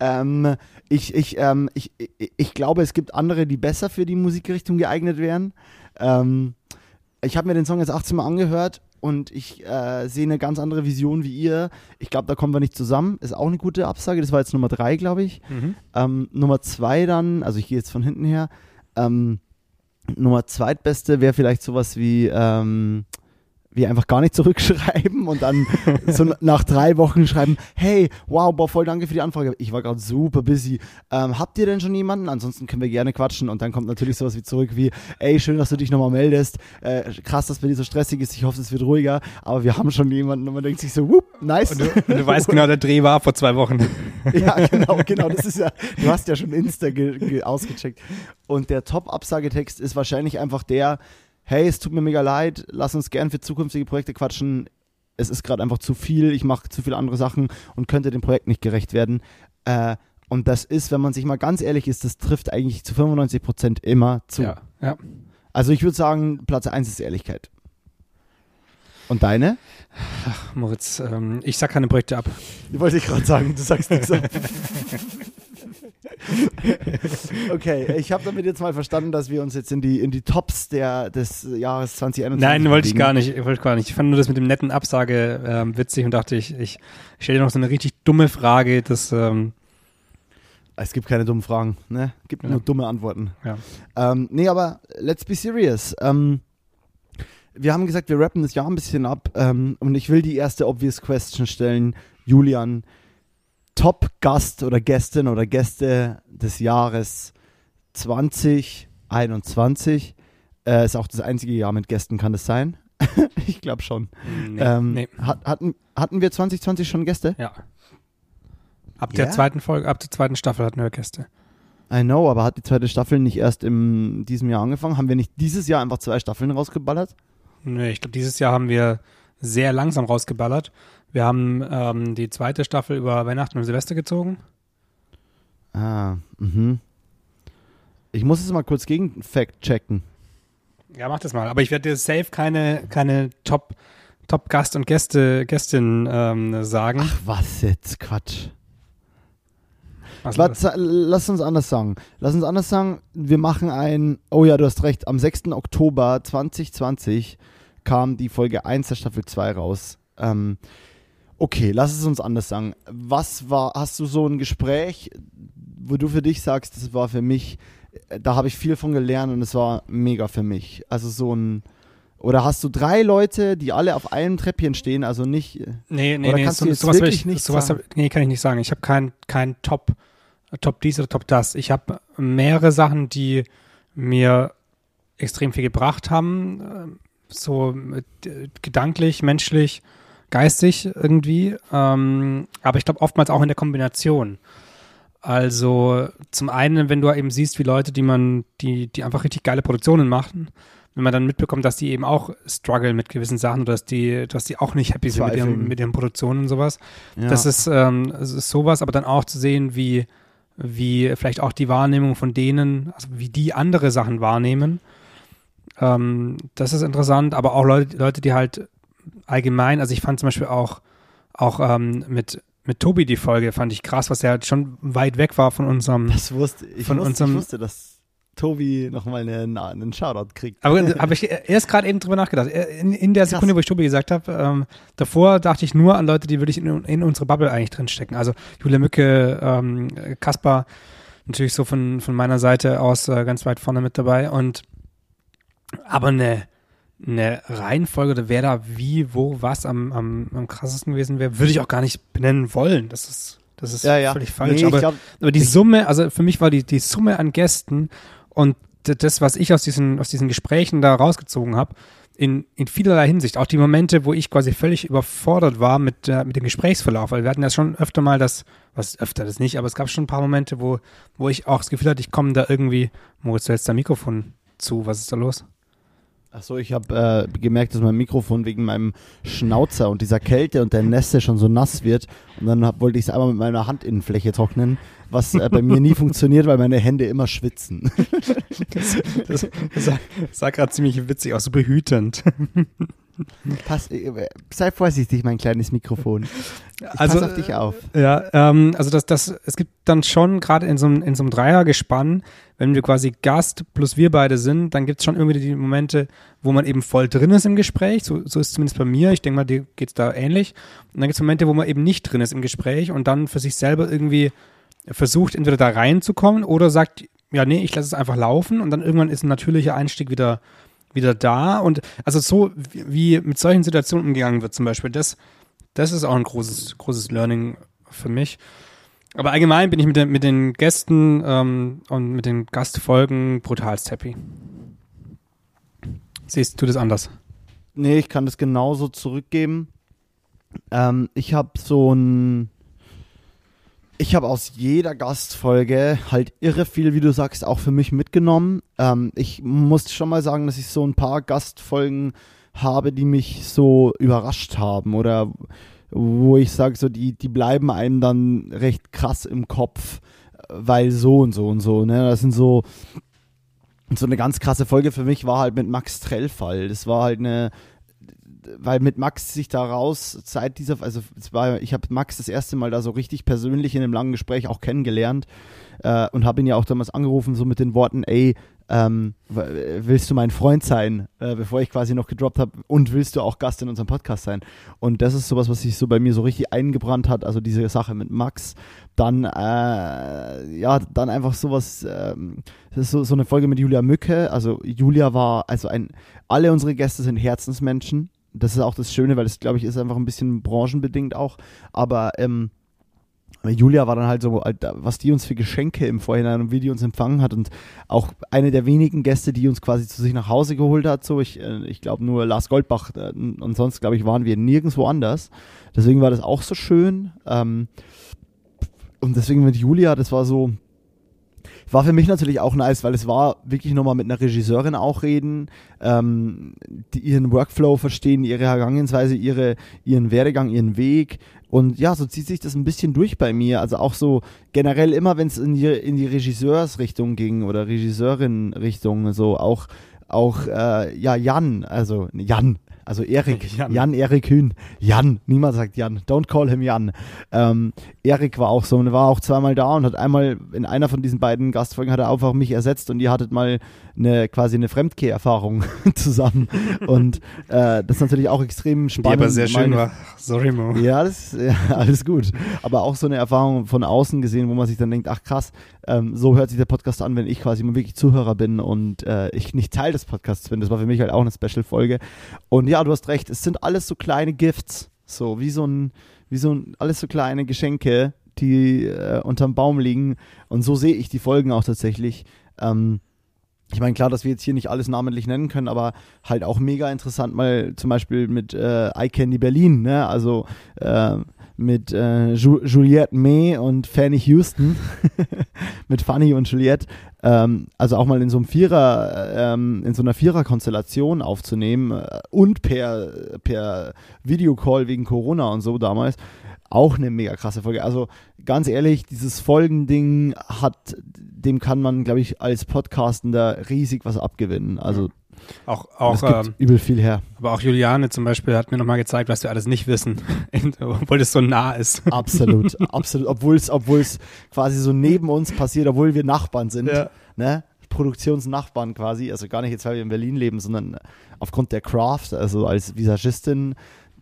Ähm, ich, ich, ähm, ich, ich, ich glaube, es gibt andere, die besser für die Musikrichtung geeignet wären. Ähm, ich habe mir den Song jetzt 18 Mal angehört und ich äh, sehe eine ganz andere Vision wie ihr. Ich glaube, da kommen wir nicht zusammen. Ist auch eine gute Absage. Das war jetzt Nummer 3, glaube ich. Ähm, Nummer zwei dann, also ich gehe jetzt von hinten her. Ähm, Nummer zweitbeste wäre vielleicht sowas wie, ähm, wie einfach gar nicht zurückschreiben und dann so nach drei Wochen schreiben, hey, wow, boah, voll danke für die Anfrage. Ich war gerade super busy. Ähm, habt ihr denn schon jemanden? Ansonsten können wir gerne quatschen. Und dann kommt natürlich sowas wie zurück wie, ey, schön, dass du dich nochmal meldest. Äh, krass, dass bei dir so stressig ist. Ich hoffe, es wird ruhiger. Aber wir haben schon jemanden und man denkt sich so, whoop, nice. Und du, und du weißt genau, der Dreh war vor zwei Wochen. Ja, genau, genau. Das ist ja, du hast ja schon Insta ge, ge, ausgecheckt. Und der Top-Absagetext ist wahrscheinlich einfach der, hey, es tut mir mega leid, lass uns gern für zukünftige Projekte quatschen. Es ist gerade einfach zu viel, ich mache zu viele andere Sachen und könnte dem Projekt nicht gerecht werden. Äh, und das ist, wenn man sich mal ganz ehrlich ist, das trifft eigentlich zu 95 Prozent immer zu. Ja, ja. Also ich würde sagen, Platz 1 ist Ehrlichkeit. Und deine? Moritz, ähm, ich sag keine Projekte ab. Wollte ich gerade sagen, du sagst nichts. okay, ich habe damit jetzt mal verstanden, dass wir uns jetzt in die, in die Tops der, des Jahres 2021 Nein, wollte ich gar nicht. Wollte ich gar nicht. Ich fand nur das mit dem netten Absage ähm, witzig und dachte, ich, ich stelle dir noch so eine richtig dumme Frage, das ähm, Es gibt keine dummen Fragen, ne? Gibt Ja. nur dumme Antworten. Ja. Ähm, nee, aber let's be serious. Ähm, wir haben gesagt, wir rappen das Jahr ein bisschen ab ähm, und ich will die erste obvious question stellen. Julian, Top-Gast oder Gästin oder Gäste des Jahres 2021. Äh, ist auch das einzige Jahr mit Gästen, kann das sein? ich glaube schon. nee, ähm, nee. Hat, hatten, hatten wir 2020 schon Gäste? Ja. Ab Ja? der zweiten Folge, ab der zweiten Staffel hatten wir Gäste. I know, aber hat die zweite Staffel nicht erst in diesem Jahr angefangen? Haben wir nicht dieses Jahr einfach zwei Staffeln rausgeballert? Nee, ich glaube, dieses Jahr haben wir sehr langsam rausgeballert. Wir haben ähm, die zweite Staffel über Weihnachten und Silvester gezogen. Ah, mhm. Ich muss es mal kurz gegen Fact checken. Ja, mach das mal. Aber ich werde dir safe keine, keine Top, Top Gast und Gäste, Gästin ähm, sagen. Ach, was jetzt? Quatsch. Was, lass uns anders sagen. Lass uns anders sagen. Wir machen ein. Oh ja, du hast recht. Am 6. Oktober 2020 kam die Folge 1 der Staffel 2 raus. Ähm, okay, lass es uns anders sagen. Was war, hast du so ein Gespräch, wo du für dich sagst, das war für mich, äh, da habe ich viel von gelernt und es war mega für mich. Also so ein. Oder hast du drei Leute, die alle auf einem Treppchen stehen, also nicht. äh, Nee, nee, Oder nee, kannst so, du jetzt sowas wirklich ich, nicht sowas sagen? hab, nee, kann ich nicht sagen. Ich habe kein, kein Top, Top dies oder Top das. Ich habe mehrere Sachen, die mir extrem viel gebracht haben, ähm, so äh, gedanklich, menschlich, geistig irgendwie. Ähm, aber ich glaube oftmals auch in der Kombination. Also zum einen, wenn du eben siehst, wie Leute, die man, die, die einfach richtig geile Produktionen machen, wenn man dann mitbekommt, dass die eben auch strugglen mit gewissen Sachen oder dass die, dass die auch nicht happy sind mit ihren, mit ihren Produktionen und sowas. Ja. Das ist, ähm, es ist sowas, aber dann auch zu sehen, wie, wie vielleicht auch die Wahrnehmung von denen, also wie die andere Sachen wahrnehmen. Ähm, das ist interessant, aber auch Leute, Leute, die halt allgemein, also ich fand zum Beispiel auch, auch ähm, mit, mit Tobi die Folge, fand ich krass, was er halt schon weit weg war von unserem. Das wusste ich. Von wusste, unserem- ich wusste, dass Tobi nochmal einen, einen Shoutout kriegt. Aber habe ich erst gerade eben drüber nachgedacht. In, in der Krass. Sekunde, wo ich Tobi gesagt habe, ähm, davor dachte ich nur an Leute, die wirklich in, in unsere Bubble eigentlich drinstecken. Also Julia Mücke, ähm, Kaspar, natürlich so von, von meiner Seite aus äh, ganz weit vorne mit dabei. Und aber eine, eine Reihenfolge oder wer da wie, wo, was am, am, am krassesten gewesen wäre, würde ich auch gar nicht benennen wollen. Das ist, das ist Ja, ja. völlig falsch. Nee, aber glaub, aber die Summe, also für mich war die, die Summe an Gästen und das, was ich aus diesen, aus diesen Gesprächen da rausgezogen habe, in, in vielerlei Hinsicht. Auch die Momente, wo ich quasi völlig überfordert war mit, äh, mit dem Gesprächsverlauf, weil wir hatten ja schon öfter mal das, was öfter das nicht, aber es gab schon ein paar Momente, wo, wo ich auch das Gefühl hatte, ich komme da irgendwie, Moritz, du hältst da Mikrofon zu, was ist da los? Achso, ich habe äh, gemerkt, dass mein Mikrofon wegen meinem Schnauzer und dieser Kälte und der Nässe schon so nass wird. Und dann hab, wollte ich es einmal mit meiner Handinnenfläche trocknen, was äh, bei mir nie funktioniert, weil meine Hände immer schwitzen. das, das, sah, sah gerade ziemlich witzig aus, so behütend. Pass, äh, sei vorsichtig, mein kleines Mikrofon. Ich also, pass auf dich auf. Ja, ähm, also das, das, es gibt dann schon gerade in so einem in so einem Dreiergespann, wenn wir quasi Gast plus wir beide sind, dann gibt es schon irgendwie die Momente, wo man eben voll drin ist im Gespräch. So, so ist es zumindest bei mir. Ich denke mal, dir geht es da ähnlich. Und dann gibt es Momente, wo man eben nicht drin ist im Gespräch und dann für sich selber irgendwie versucht, entweder da reinzukommen oder sagt, ja, nee, ich lasse es einfach laufen und dann irgendwann ist ein natürlicher Einstieg wieder wieder da und also so wie mit solchen Situationen umgegangen wird zum Beispiel, das, das ist auch ein großes, großes Learning für mich. Aber allgemein bin ich mit, den, mit den Gästen ähm, und mit den Gastfolgen brutalst happy. Siehst du das anders? Nee, ich kann das genauso zurückgeben. Ähm, ich habe so ein ich habe aus jeder Gastfolge halt irre viel, wie du sagst, auch für mich mitgenommen. Ähm, ich muss schon mal sagen, dass ich so ein paar Gastfolgen habe, die mich so überrascht haben oder wo ich sage, so die, die bleiben einem dann recht krass im Kopf, weil so und so und so. Ne? Das sind so so eine ganz krasse Folge für mich war halt mit Max Trellfall. Das war halt eine weil mit Max sich daraus seit dieser, also es war, ich habe Max das erste Mal da so richtig persönlich in einem langen Gespräch auch kennengelernt äh, und habe ihn ja auch damals angerufen, so mit den Worten, ey, ähm, willst du mein Freund sein, äh, bevor ich quasi noch gedroppt habe und willst du auch Gast in unserem Podcast sein? Und das ist sowas, was sich so bei mir so richtig eingebrannt hat, also diese Sache mit Max. Dann, äh, ja, dann einfach sowas, ähm, so, so eine Folge mit Julia Mücke. Also Julia war, also ein, alle unsere Gäste sind Herzensmenschen das ist auch das Schöne, weil es, glaube ich, ist einfach ein bisschen branchenbedingt auch. Aber ähm, Julia war dann halt so, was die uns für Geschenke im Vorhinein und wie die uns empfangen hat und auch eine der wenigen Gäste, die uns quasi zu sich nach Hause geholt hat. So, ich, äh, ich glaube nur Lars Goldbach äh, und sonst, glaube ich, waren wir nirgendwo anders. Deswegen war das auch so schön. Ähm, und deswegen mit Julia, das war so, war für mich natürlich auch nice, weil es war wirklich nochmal mit einer Regisseurin auch reden, ähm, die ihren Workflow verstehen, ihre Herangehensweise, ihre, ihren Werdegang, ihren Weg. Und ja, so zieht sich das ein bisschen durch bei mir. Also auch so generell immer, wenn es in die, in die Regisseursrichtung ging oder Regisseurin-Richtung, so auch auch äh, ja Jan, also Jan, also Erik, Jan. Jan Erik Hühn. Jan, niemand sagt Jan. Don't call him Jan. Ähm, Erik war auch so und war auch zweimal da und hat einmal in einer von diesen beiden Gastfolgen hat er einfach mich ersetzt und ihr hattet mal eine quasi eine Fremdkehrerfahrung zusammen. Und äh, das ist natürlich auch extrem spannend. Die aber sehr schön war. Sorry, Mo. Ja, das ist ja, alles gut. Aber auch so eine Erfahrung von außen gesehen, wo man sich dann denkt, ach krass, ähm, so hört sich der Podcast an, wenn ich quasi mal wirklich Zuhörer bin und äh, ich nicht Teil des Podcasts bin. Das war für mich halt auch eine Special-Folge. Und ja, du hast recht, es sind alles so kleine Gifts. So, wie so ein, wie so ein, alles so kleine Geschenke, die äh, unterm Baum liegen. Und so sehe ich die Folgen auch tatsächlich. Ähm, ich meine, klar, dass wir jetzt hier nicht alles namentlich nennen können, aber halt auch mega interessant mal zum Beispiel mit äh, iCandy Berlin, ne? Also äh, mit äh, Ju Juliette May und Fanny Houston, mit Fanny und Juliette, ähm, also auch mal in so einem Vierer, ähm, in so einer Vierer-Konstellation aufzunehmen äh, und per, per Videocall wegen Corona und so damals, auch eine mega krasse Folge. Also ganz ehrlich, dieses Folgending hat, dem kann man, glaube ich, als Podcastender riesig was abgewinnen. Also auch, auch ähm, übel viel her. Aber auch Juliane zum Beispiel hat mir nochmal gezeigt, was wir alles nicht wissen, obwohl es so nah ist. Absolut, absolut. Obwohl es, obwohl es quasi so neben uns passiert, obwohl wir Nachbarn sind. Ja. Ne? Produktionsnachbarn quasi, also gar nicht jetzt, weil wir in Berlin leben, sondern aufgrund der Craft, also als Visagistin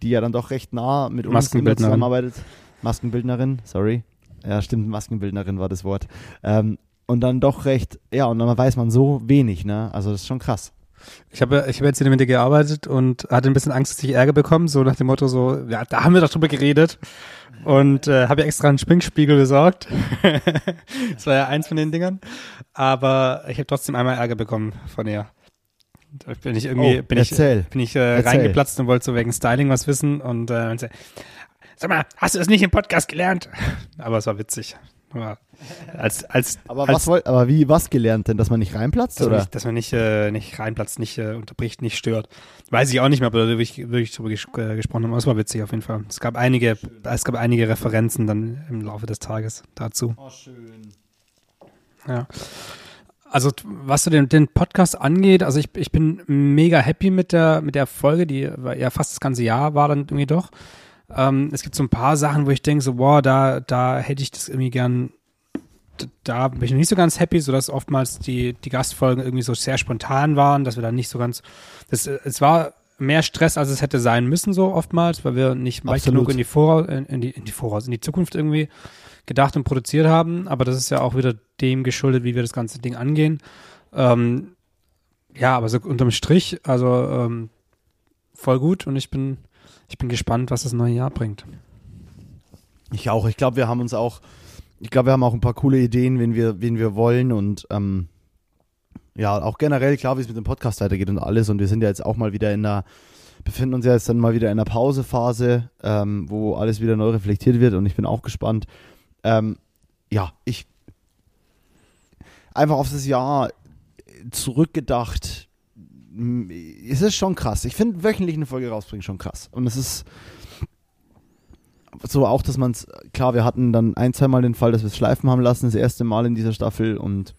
die ja dann doch recht nah mit uns zusammenarbeitet. Maskenbildnerin, sorry. Ja, stimmt, Maskenbildnerin war das Wort. Ähm, und dann doch recht, ja, und dann weiß man so wenig, ne? Also das ist schon krass. Ich habe ich hab jetzt hier mit dir gearbeitet und hatte ein bisschen Angst, dass ich Ärger bekomme, so nach dem Motto so, ja, da haben wir doch drüber geredet und äh, habe ja extra einen Schminkspiegel besorgt. das war ja eins von den Dingern, aber ich habe trotzdem einmal Ärger bekommen von ihr. Da bin ich irgendwie, Oh, bin ich, erzähl. bin ich äh, Erzähl. reingeplatzt und wollte so wegen Styling was wissen und äh, sag mal, hast du das nicht im Podcast gelernt? Aber es war witzig. Aber als, als, Aber, als was aber wie, was gelernt denn, dass man nicht reinplatzt, dass, man oder? nicht, dass man nicht, äh, nicht reinplatzt, nicht äh, unterbricht, nicht stört. Weiß ich auch nicht mehr, aber da wirklich, wirklich drüber ges äh, gesprochen haben. Aber es war witzig auf jeden Fall. Es gab einige, es gab einige Referenzen dann im Laufe des Tages dazu. Oh, schön. Ja. Also was so den, den Podcast angeht, also ich, ich bin mega happy mit der, mit der Folge, die war ja fast das ganze Jahr war dann irgendwie doch. Ähm, es gibt so ein paar Sachen, wo ich denke, so, boah, da, da hätte ich das irgendwie gern, da bin ich noch nicht so ganz happy, sodass oftmals die, die Gastfolgen irgendwie so sehr spontan waren, dass wir dann nicht so ganz, das, äh, es war mehr Stress, als es hätte sein müssen, so oftmals, weil wir nicht weit genug in die Voraus, in, in die, in die Voraus, in die Zukunft irgendwie gedacht und produziert haben, aber das ist ja auch wieder dem geschuldet, wie wir das ganze Ding angehen. Ähm, ja, aber so unterm Strich, also ähm, voll gut und ich bin, ich bin gespannt, was das neue Jahr bringt. Ich auch. Ich glaube, wir haben uns auch, ich glaube, wir haben auch ein paar coole Ideen, wen wir, wen wir wollen und ähm, ja, auch generell klar, wie es mit dem Podcast weitergeht und alles. Und wir sind ja jetzt auch mal wieder in der, befinden uns ja jetzt dann mal wieder in der Pausephase, ähm, wo alles wieder neu reflektiert wird und ich bin auch gespannt. Ähm, ja, ich einfach auf das Jahr zurückgedacht. Es ist schon krass. Ich finde wöchentlich eine Folge rausbringen schon krass. Und es ist so auch, dass man es, klar, wir hatten dann ein, zweimal den Fall, dass wir es schleifen haben lassen, das erste Mal in dieser Staffel und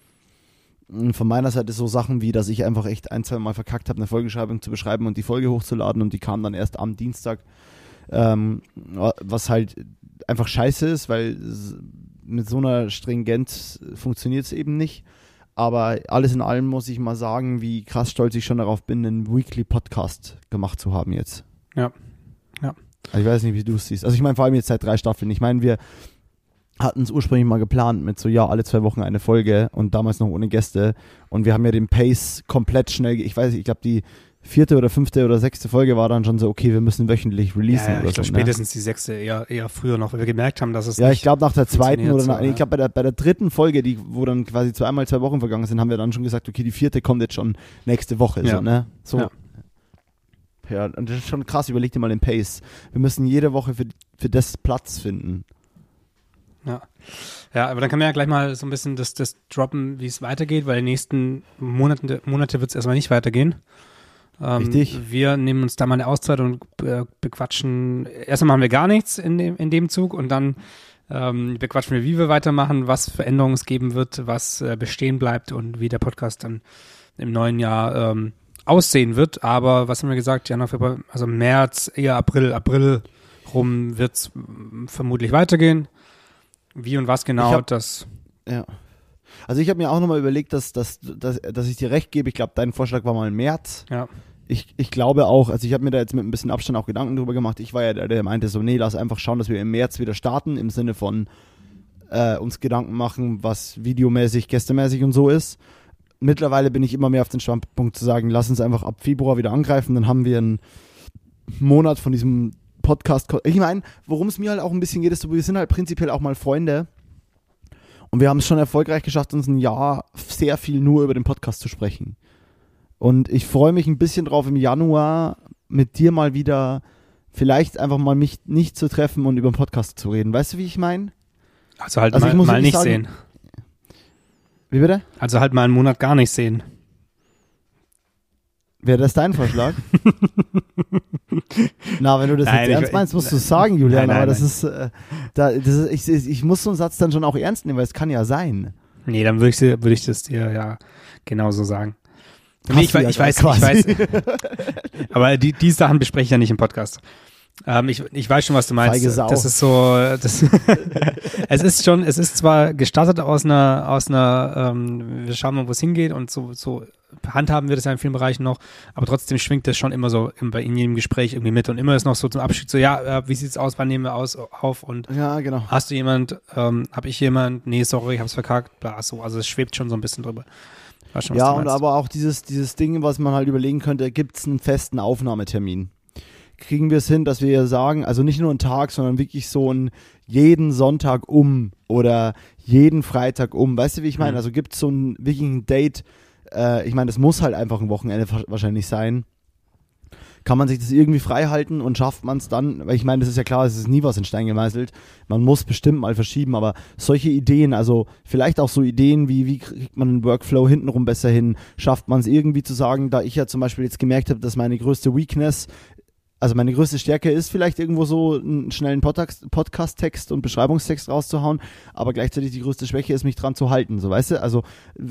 mh, von meiner Seite so Sachen wie, dass ich einfach echt ein, zwei Mal verkackt habe, eine Folgeschreibung zu beschreiben und die Folge hochzuladen und die kam dann erst am Dienstag, ähm, was halt einfach scheiße ist, weil mit so einer Stringenz funktioniert es eben nicht. Aber alles in allem muss ich mal sagen, wie krass stolz ich schon darauf bin, einen Weekly Podcast gemacht zu haben jetzt. Ja. Ja. Also ich weiß nicht, wie du es siehst. Also ich meine vor allem jetzt seit drei Staffeln. Ich meine, wir hatten es ursprünglich mal geplant mit so, ja, alle zwei Wochen eine Folge und damals noch ohne Gäste. Und wir haben ja den Pace komplett schnell, ich weiß nicht, ich glaube die vierte oder fünfte oder sechste Folge war dann schon so, okay, wir müssen wöchentlich releasen Ja, oder ich glaube so. ne? spätestens die sechste, eher, eher früher noch, weil wir gemerkt haben, dass es Ja, ich glaube nach der zweiten oder so, nach, ich ja. glaube bei der, bei der dritten Folge, die, wo dann quasi zweimal zwei Wochen vergangen sind, haben wir dann schon gesagt, okay, die vierte kommt jetzt schon nächste Woche. Ja. So, ne? so. Ja. Ja. und das ist schon krass, überleg dir mal den Pace. Wir müssen jede Woche für, für das Platz finden. Ja, aber dann kann man ja gleich mal so ein bisschen das, das droppen, wie es weitergeht, weil die nächsten Monate, Monate wird es erstmal nicht weitergehen. Ähm, Richtig. Wir nehmen uns da mal eine Auszeit und äh, bequatschen. Erstmal machen wir gar nichts in dem, in dem Zug und dann ähm, bequatschen wir, wie wir weitermachen, was Veränderungen es geben wird, was äh, bestehen bleibt und wie der Podcast dann im neuen Jahr ähm, aussehen wird. Aber was haben wir gesagt? Januar, Februar, also März, eher April, April rum wird es vermutlich weitergehen. Wie und was genau, hab- das Ja. Also ich habe mir auch nochmal überlegt, dass, dass, dass, dass ich dir recht gebe. Ich glaube, dein Vorschlag war mal im März. Ja. Ich, ich glaube auch, also ich habe mir da jetzt mit ein bisschen Abstand auch Gedanken drüber gemacht. Ich war ja der, der meinte so, nee, lass einfach schauen, dass wir im März wieder starten, im Sinne von äh, uns Gedanken machen, was videomäßig, gästemäßig und so ist. Mittlerweile bin ich immer mehr auf den Standpunkt zu sagen, lass uns einfach ab Februar wieder angreifen, dann haben wir einen Monat von diesem Podcast. Ich meine, worum es mir halt auch ein bisschen geht, ist, so, wir sind halt prinzipiell auch mal Freunde. Und wir haben es schon erfolgreich geschafft, uns ein Jahr sehr viel nur über den Podcast zu sprechen. Und ich freue mich ein bisschen drauf, im Januar mit dir mal wieder vielleicht einfach mal mich nicht zu treffen und über den Podcast zu reden. Weißt du, wie ich meine? Also halt Also mal, mal nicht sagen- sehen. Wie bitte? Also halt mal einen Monat gar nicht sehen. Wäre das dein Vorschlag? Na, wenn du das Nein, jetzt ich- ernst meinst, musst du es sagen, Julian. Nein, nein, aber das ist, äh, da, das ist ich, ich muss so einen Satz dann schon auch ernst nehmen, weil es kann ja sein. Nee, dann würde ich, würde ich das dir ja genauso sagen. Nee, ich, ich weiß, ich weiß. Aber die, die Sachen bespreche ich ja nicht im Podcast. Ähm, ich, ich weiß schon, was du meinst. Das ist so, das, es ist schon, es ist zwar gestartet aus einer, aus einer, ähm, wir schauen mal, wo es hingeht und so, so handhaben wir das ja in vielen Bereichen noch, aber trotzdem schwingt das schon immer so in, bei- in jedem Gespräch irgendwie mit und immer ist noch so zum Abschied so, ja, äh, wie sieht's aus, wann nehmen wir aus, auf und Ja, genau. hast du jemand, ähm, hab ich jemand, nee, sorry, ich hab's verkackt, bla, so, also es schwebt schon so ein bisschen drüber. Schon, Ja, und aber auch dieses, dieses Ding, was man halt überlegen könnte, gibt es einen festen Aufnahmetermin? Kriegen wir es hin, dass wir sagen, also nicht nur einen Tag, sondern wirklich so einen jeden Sonntag um oder jeden Freitag um. Weißt du, wie ich meine? Mhm. Also gibt es so ein wirklich ein Date, äh, ich meine, es muss halt einfach ein Wochenende wahrscheinlich sein kann man sich das irgendwie frei halten und schafft man es dann, weil ich meine, das ist ja klar, es ist nie was in Stein gemeißelt, man muss bestimmt mal verschieben, aber solche Ideen, also vielleicht auch so Ideen wie, wie kriegt man den Workflow hintenrum besser hin, schafft man es irgendwie zu sagen, da ich ja zum Beispiel jetzt gemerkt habe, dass meine größte Weakness also meine größte Stärke ist vielleicht irgendwo so einen schnellen Podcast-Text und Beschreibungstext rauszuhauen, aber gleichzeitig die größte Schwäche ist, mich dran zu halten, so weißt du? Also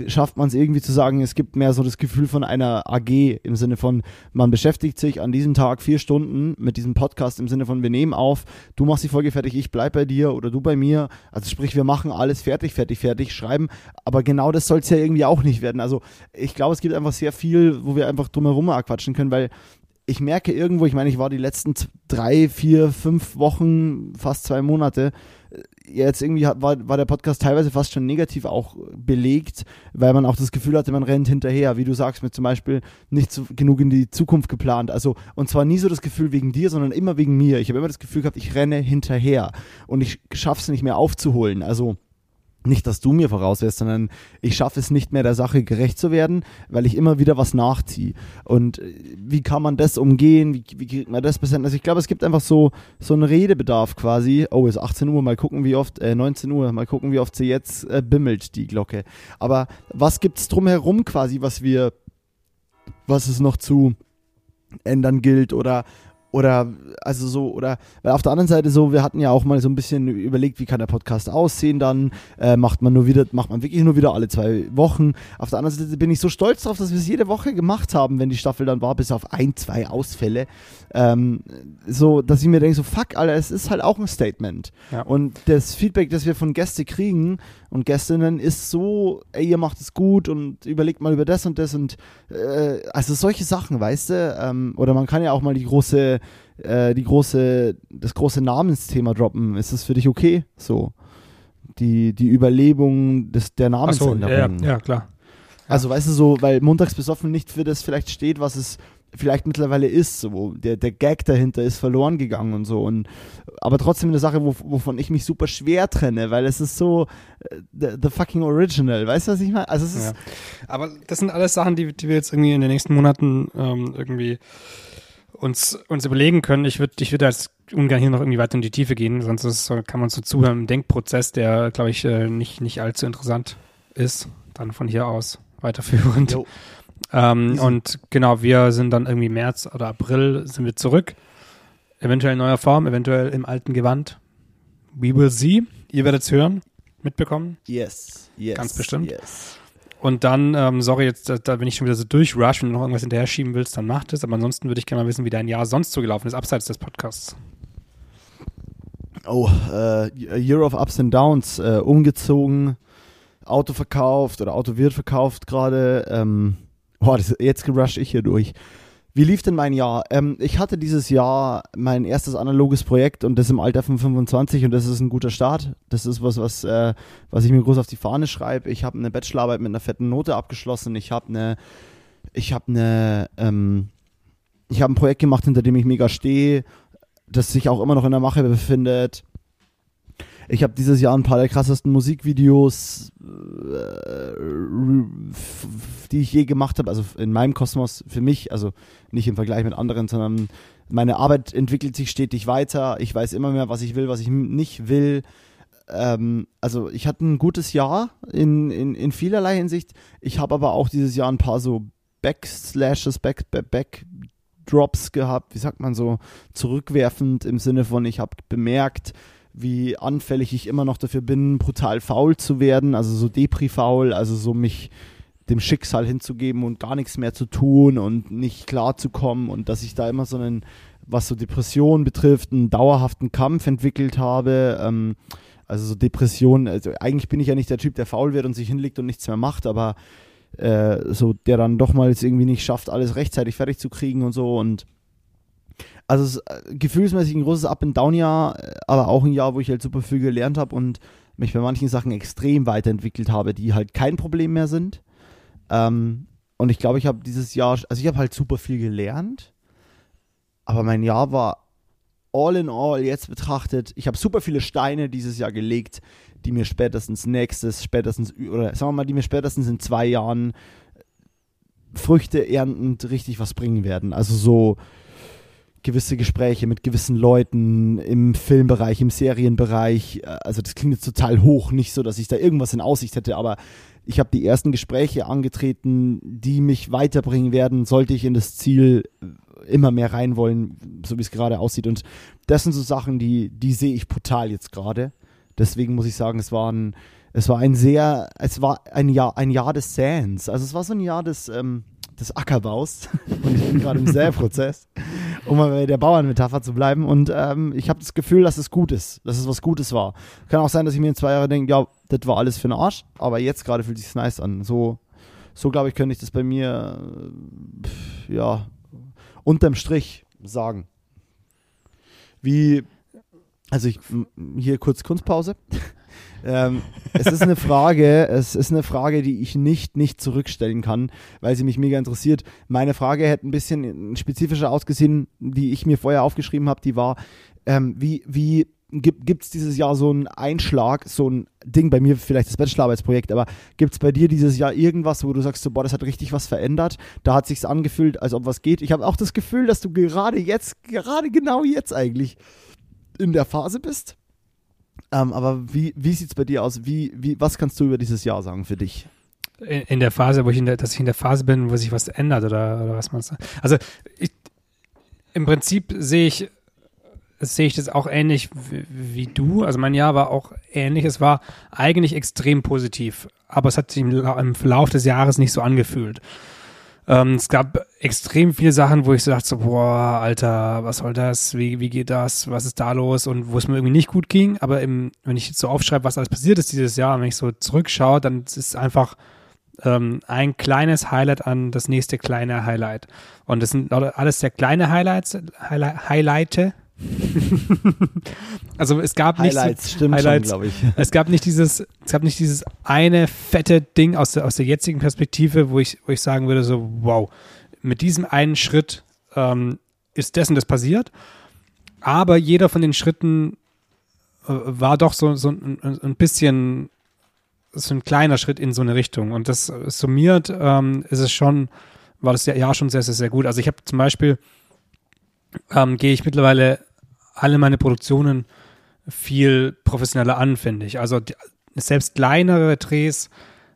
schafft man es irgendwie zu sagen, es gibt mehr so das Gefühl von einer AG im Sinne von, man beschäftigt sich an diesem Tag vier Stunden mit diesem Podcast im Sinne von, wir nehmen auf, du machst die Folge fertig, ich bleib bei dir oder du bei mir. Also sprich, wir machen alles fertig, fertig, fertig, schreiben, aber genau das soll es ja irgendwie auch nicht werden. Also ich glaube, es gibt einfach sehr viel, wo wir einfach drumherum quatschen können, weil ich merke irgendwo, ich meine, ich war die letzten drei, vier, fünf Wochen, fast zwei Monate, äh, jetzt irgendwie war, war der Podcast teilweise fast schon negativ auch belegt, weil man auch das Gefühl hatte, man rennt hinterher, wie du sagst, mit zum Beispiel nicht so genug in die Zukunft geplant. Also, und zwar nie so das Gefühl wegen dir, sondern immer wegen mir. Ich habe immer das Gefühl gehabt, ich renne hinterher und ich schaffe es nicht mehr aufzuholen. Also, nicht, dass du mir voraus wärst, sondern ich schaffe es nicht mehr, der Sache gerecht zu werden, weil ich immer wieder was nachziehe. Und äh, wie kann man das umgehen? Wie, wie kriegt man das besser? Also ich glaube, es gibt einfach so, so einen Redebedarf quasi. Oh, es ist 18 Uhr, mal gucken, wie oft, äh, 19 Uhr, mal gucken, wie oft sie jetzt äh, bimmelt, die Glocke. Aber was gibt es drumherum quasi, was wir, was es noch zu ändern gilt oder oder also so, oder weil auf der anderen Seite so, wir hatten ja auch mal so ein bisschen überlegt, wie kann der Podcast aussehen dann, äh, macht man nur wieder, macht man wirklich nur wieder alle zwei Wochen. Auf der anderen Seite bin ich so stolz drauf, dass wir es jede Woche gemacht haben, wenn die Staffel dann war, bis auf ein, zwei Ausfälle. Ähm, so, dass ich mir denke, so fuck, Alter, es ist halt auch ein Statement. Ja. Und das Feedback, das wir von Gästen kriegen und Gästinnen, ist so, ey, ihr macht es gut und überlegt mal über das und das und äh, also solche Sachen, weißt du? Ähm, oder man kann ja auch mal die große, äh, die große, das große Namensthema droppen. Ist das für dich okay? So. Die, die Überlebung des, der Namensänderung. So, ja, ja, klar. Also weißt du so, weil montags besoffen nicht für das vielleicht steht, was es vielleicht mittlerweile ist, so, der, der Gag dahinter ist verloren gegangen und so. Und, aber trotzdem eine Sache, wo, wovon ich mich super schwer trenne, weil es ist so äh, the, the fucking original, weißt du, was ich meine? Also es ist ja. Aber das sind alles Sachen, die, die wir jetzt irgendwie in den nächsten Monaten ähm, irgendwie uns, uns überlegen können. Ich würde ich würd als ungern hier noch irgendwie weiter in die Tiefe gehen, sonst ist, kann man so zuhören im Denkprozess, der, glaube ich, äh, nicht, nicht allzu interessant ist. Dann von hier aus weiterführend. Jo. Ähm, und genau, wir sind dann irgendwie März oder April sind wir zurück. Eventuell in neuer Form, eventuell im alten Gewand. We will see. Ihr werdet es hören, mitbekommen. Yes, yes. Ganz bestimmt. Yes. Und dann, ähm, sorry, jetzt, da, da bin ich schon wieder so durchrush, wenn du noch irgendwas hinterher schieben willst, dann mach das. Aber ansonsten würde ich gerne mal wissen, wie dein Jahr sonst so gelaufen ist, abseits des Podcasts. Oh, äh, Year of Ups and Downs, äh, umgezogen, Auto verkauft oder Auto wird verkauft gerade. Ähm, Boah, das, jetzt rush ich hier durch. Wie lief denn mein Jahr? Ähm, ich hatte dieses Jahr mein erstes analoges Projekt und das im Alter von 25 und das ist ein guter Start. Das ist was, was, äh, was ich mir groß auf die Fahne schreibe. Ich habe eine Bachelorarbeit mit einer fetten Note abgeschlossen. Ich habe eine, ich habe eine, ähm, ich habe ein Projekt gemacht, hinter dem ich mega stehe, das sich auch immer noch in der Mache befindet. Ich habe dieses Jahr ein paar der krassesten Musikvideos, äh, die ich je gemacht habe, also in meinem Kosmos für mich, also nicht im Vergleich mit anderen, sondern meine Arbeit entwickelt sich stetig weiter. Ich weiß immer mehr, was ich will, was ich nicht will. Ähm, also ich hatte ein gutes Jahr in, in, in vielerlei Hinsicht. Ich habe aber auch dieses Jahr ein paar so Backslashes, Back, Back, gehabt, wie sagt man so, zurückwerfend im Sinne von, ich habe bemerkt, wie anfällig ich immer noch dafür bin, brutal faul zu werden, also so Depri-faul, also so mich dem Schicksal hinzugeben und gar nichts mehr zu tun und nicht klar zu kommen und dass ich da immer so einen, was so Depressionen betrifft, einen dauerhaften Kampf entwickelt habe. Ähm, also so Depression, also eigentlich bin ich ja nicht der Typ, der faul wird und sich hinlegt und nichts mehr macht, aber äh, so der dann doch mal jetzt irgendwie nicht schafft, alles rechtzeitig fertig zu kriegen und so und also äh, gefühlsmäßig ein großes Up-and-Down-Jahr, äh, aber auch ein Jahr, wo ich halt super viel gelernt habe und mich bei manchen Sachen extrem weiterentwickelt habe, die halt kein Problem mehr sind. Ähm, und ich glaube, ich habe dieses Jahr, also ich habe halt super viel gelernt, aber mein Jahr war all in all jetzt betrachtet, ich habe super viele Steine dieses Jahr gelegt, die mir spätestens nächstes, spätestens, oder sagen wir mal, die mir spätestens in zwei Jahren Früchte erntend richtig was bringen werden. Also so gewisse Gespräche mit gewissen Leuten im Filmbereich, im Serienbereich. Äh, Also das klingt jetzt total hoch, nicht so, dass ich da irgendwas in Aussicht hätte, aber ich habe die ersten Gespräche angetreten, die mich weiterbringen werden, sollte ich in das Ziel immer mehr rein wollen, so wie es gerade aussieht. Und das sind so Sachen, die, die sehe ich brutal jetzt gerade. Deswegen muss ich sagen, es war ein, es war ein sehr, es war ein Jahr, ein Jahr des Säens. Also es war so ein Jahr des, ähm, des Ackerbaus. Und ich bin gerade im Säprozess, um mal bei der Bauernmetapher zu bleiben. Und ähm, ich habe das Gefühl, dass es gut ist, dass es was Gutes war. Kann auch sein, dass ich mir in zwei Jahren denke, ja, das war alles für den Arsch, aber jetzt gerade fühlt sich nice an. So, so glaube ich, könnte ich das bei mir, äh, ja, unterm Strich sagen. Wie, also ich, hier kurz Kunstpause. Ähm, es ist eine Frage, es ist eine Frage, die ich nicht, nicht zurückstellen kann, weil sie mich mega interessiert. Meine Frage hätte ein bisschen spezifischer ausgesehen, die ich mir vorher aufgeschrieben habe, die war, ähm, wie, wie gibt es dieses Jahr so einen Einschlag, so ein Ding, bei mir vielleicht das Bachelorarbeitsprojekt, aber gibt es bei dir dieses Jahr irgendwas, wo du sagst, so, boah, das hat richtig was verändert, da hat sich's angefühlt, als ob was geht. Ich habe auch das Gefühl, dass du gerade jetzt, gerade genau jetzt eigentlich in der Phase bist. Ähm, aber wie, wie sieht es bei dir aus? Wie, wie, was kannst du über dieses Jahr sagen für dich? In, in der Phase, wo ich in der, dass ich in der Phase bin, wo sich was ändert oder, oder was man sagt. Also ich, im Prinzip sehe ich, sehe ich das auch ähnlich wie, wie du. Also mein Jahr war auch ähnlich. Es war eigentlich extrem positiv, aber es hat sich im, im Verlauf des Jahres nicht so angefühlt. Ähm, es gab extrem viele Sachen, wo ich so dachte, so, boah, Alter, was soll das? Wie, wie geht das? Was ist da los? Und wo es mir irgendwie nicht gut ging. Aber im, wenn ich jetzt so aufschreibe, was alles passiert ist dieses Jahr, wenn ich so zurückschaue, dann ist es einfach ähm, ein kleines Highlight an das nächste kleine Highlight. Und das sind alles sehr kleine Highlights, Highlight, Highlighte. also es gab nicht so, Highlights, stimmt Highlights. schon, glaube ich. es gab nicht dieses, es gab nicht dieses eine fette Ding aus der, aus der jetzigen Perspektive, wo ich, wo ich sagen würde, so, wow, mit diesem einen Schritt ähm, ist dessen das passiert. Aber jeder von den Schritten äh, war doch so, so ein, ein- bisschen so ein kleiner Schritt in so eine Richtung. Und das summiert ähm, ist es schon, war das Jahr schon sehr, sehr, sehr gut. Also ich habe zum Beispiel, ähm, gehe ich mittlerweile alle meine Produktionen viel professioneller an, finde ich. Also die, selbst kleinere Drehs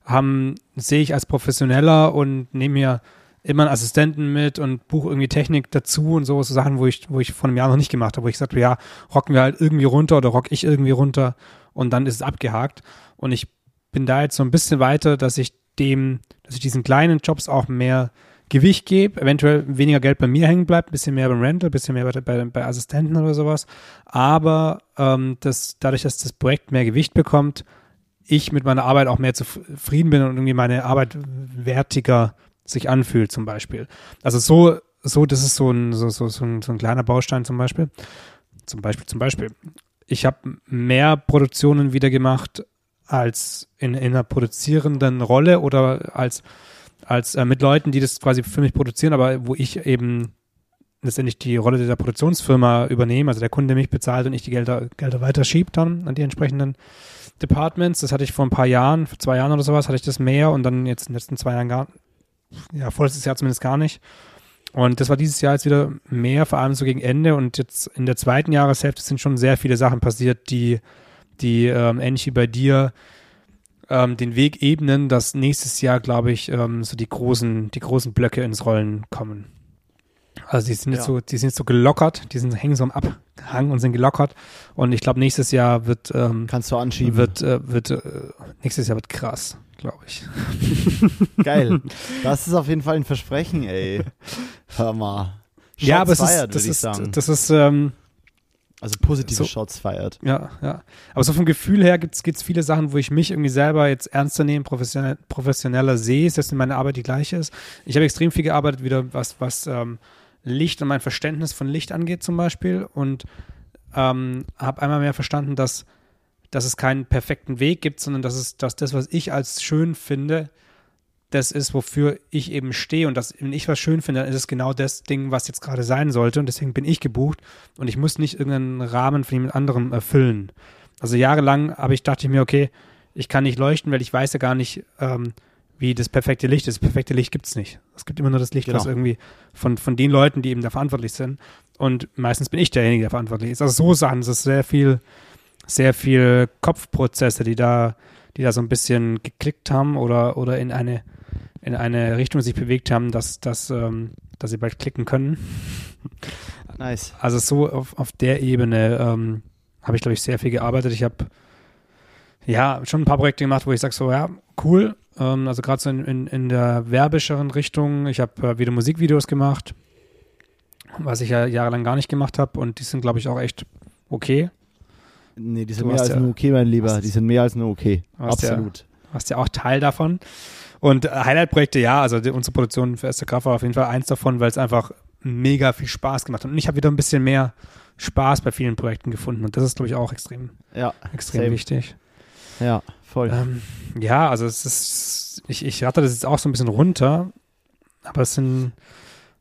haben, sehe ich als professioneller und nehme mir immer einen Assistenten mit und buche irgendwie Technik dazu und so, so Sachen, wo ich, wo ich vor einem Jahr noch nicht gemacht habe, wo ich sagte, ja, rocken wir halt irgendwie runter oder rock ich irgendwie runter und dann ist es abgehakt. Und ich bin da jetzt so ein bisschen weiter, dass ich dem, dass ich diesen kleinen Jobs auch mehr Gewicht gebe, eventuell weniger Geld bei mir hängen bleibt, bisschen mehr beim Rental, bisschen mehr bei, bei, bei Assistenten oder sowas. Aber ähm, das, dadurch, dass das Projekt mehr Gewicht bekommt, ich mit meiner Arbeit auch mehr zufrieden bin und irgendwie meine Arbeit wertiger sich anfühlt, zum Beispiel. Also so, so, das ist so ein, so, so, so, ein, so ein kleiner Baustein zum Beispiel. Zum Beispiel, zum Beispiel. Ich habe mehr Produktionen wieder gemacht als in, in einer produzierenden Rolle oder als als äh, mit Leuten, die das quasi für mich produzieren, aber wo ich eben letztendlich die Rolle der Produktionsfirma übernehme, also der Kunde mich bezahlt und ich die Gelder, Gelder weiterschiebt dann an die entsprechenden Departments. Das hatte ich vor ein paar Jahren, vor zwei Jahren oder sowas, hatte ich das mehr und dann jetzt in den letzten zwei Jahren gar, ja, vorletztes Jahr zumindest gar nicht. Und das war dieses Jahr jetzt wieder mehr, vor allem so gegen Ende und jetzt in der zweiten Jahreshälfte sind schon sehr viele Sachen passiert, die, die ähm, ähnlich wie bei dir ähm, den Weg ebnen, dass nächstes Jahr, glaube ich, ähm, so die großen, die großen Blöcke ins Rollen kommen. Also die sind jetzt Ja. so, die sind jetzt so gelockert, die sind, hängen so am Abhang und sind gelockert. Und ich glaube, nächstes Jahr wird, ähm, Kannst du anschieben. wird, äh, wird, äh, nächstes Jahr wird krass, glaube ich. Geil. Das ist auf jeden Fall ein Versprechen, ey. Hör mal. Shots ja, aber es fired, ist, das würde ich ist, das ist, ähm, also positive so- Shots feiert. Ja, ja. Aber so vom Gefühl her gibt's gibt's viele Sachen, wo ich mich irgendwie selber jetzt ernster nehmen, professionell, professioneller sehe, selbst wenn meine Arbeit die gleiche ist. Ich habe extrem viel gearbeitet, wieder was, was ähm, Licht und mein Verständnis von Licht angeht zum Beispiel und ähm, habe einmal mehr verstanden, dass, dass es keinen perfekten Weg gibt, sondern dass es, dass das, was ich als schön finde, das ist, wofür ich eben stehe und dass, wenn ich was schön finde, dann ist es genau das Ding, was jetzt gerade sein sollte und deswegen bin ich gebucht und ich muss nicht irgendeinen Rahmen von jemand anderem erfüllen. Also jahrelang habe ich, dachte ich mir, okay, ich kann nicht leuchten, weil ich weiß ja gar nicht, ähm, wie das perfekte Licht ist. Das perfekte Licht gibt es nicht. Es gibt immer nur das Licht, Genau. was irgendwie von, von den Leuten, die eben da verantwortlich sind. Und meistens bin ich derjenige, der verantwortlich ist. Also so Sachen, es ist sehr viel, sehr viel Kopfprozesse, die da, die da so ein bisschen geklickt haben oder, oder in eine, in eine Richtung sich bewegt haben, dass, dass, ähm, dass sie bald klicken können. Nice. Also so auf, auf der Ebene ähm, habe ich, glaube ich, sehr viel gearbeitet. Ich habe ja schon ein paar Projekte gemacht, wo ich sage so, ja, cool. Ähm, also gerade so in, in, in der werbischeren Richtung. Ich habe äh, wieder Musikvideos gemacht, was ich ja jahrelang gar nicht gemacht habe. Und die sind, glaube ich, auch echt okay. Nee, die sind Du mehr als ja- nur okay, mein Lieber. hast- Die sind mehr als nur okay. Du hast ja- Absolut. warst ja auch Teil davon. Und Highlight-Projekte, ja, also die, unsere Produktion für Erste Kraft war auf jeden Fall eins davon, weil es einfach mega viel Spaß gemacht hat. Und ich habe wieder ein bisschen mehr Spaß bei vielen Projekten gefunden. Und das ist, glaube ich, auch extrem, Ja, extrem Same. wichtig. ja, voll. Ähm, ja, also es ist, ich, ich ratte das jetzt auch so ein bisschen runter, aber es sind,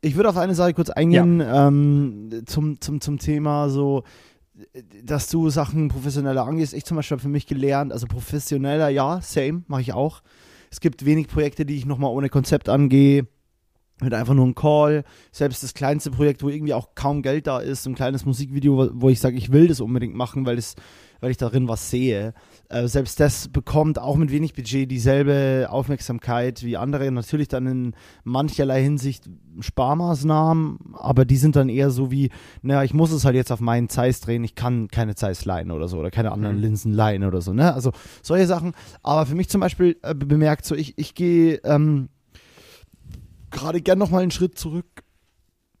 Ich würde auf eine Sache kurz eingehen ähm, zum, zum, zum Thema so, dass du Sachen professioneller angehst. Ich zum Beispiel habe für mich gelernt, also professioneller, ja, same, mache ich auch. Es gibt wenig Projekte, die ich nochmal ohne Konzept angehe. Mit einfach nur einem Call. Selbst das kleinste Projekt, wo irgendwie auch kaum Geld da ist, ein kleines Musikvideo, wo- ich sage, ich will das unbedingt machen, weil, es, weil ich darin was sehe. Äh, selbst das bekommt auch mit wenig Budget dieselbe Aufmerksamkeit wie andere. Natürlich dann in mancherlei Hinsicht Sparmaßnahmen, aber die sind dann eher so wie, naja, ich muss es halt jetzt auf meinen Zeiss drehen, ich kann keine Zeiss leihen oder so oder keine anderen Mhm. Linsen leihen oder so, ne? Also solche Sachen. Aber für mich zum Beispiel äh, be- bemerkt so, ich, ich gehe ähm, gerade gern nochmal einen Schritt zurück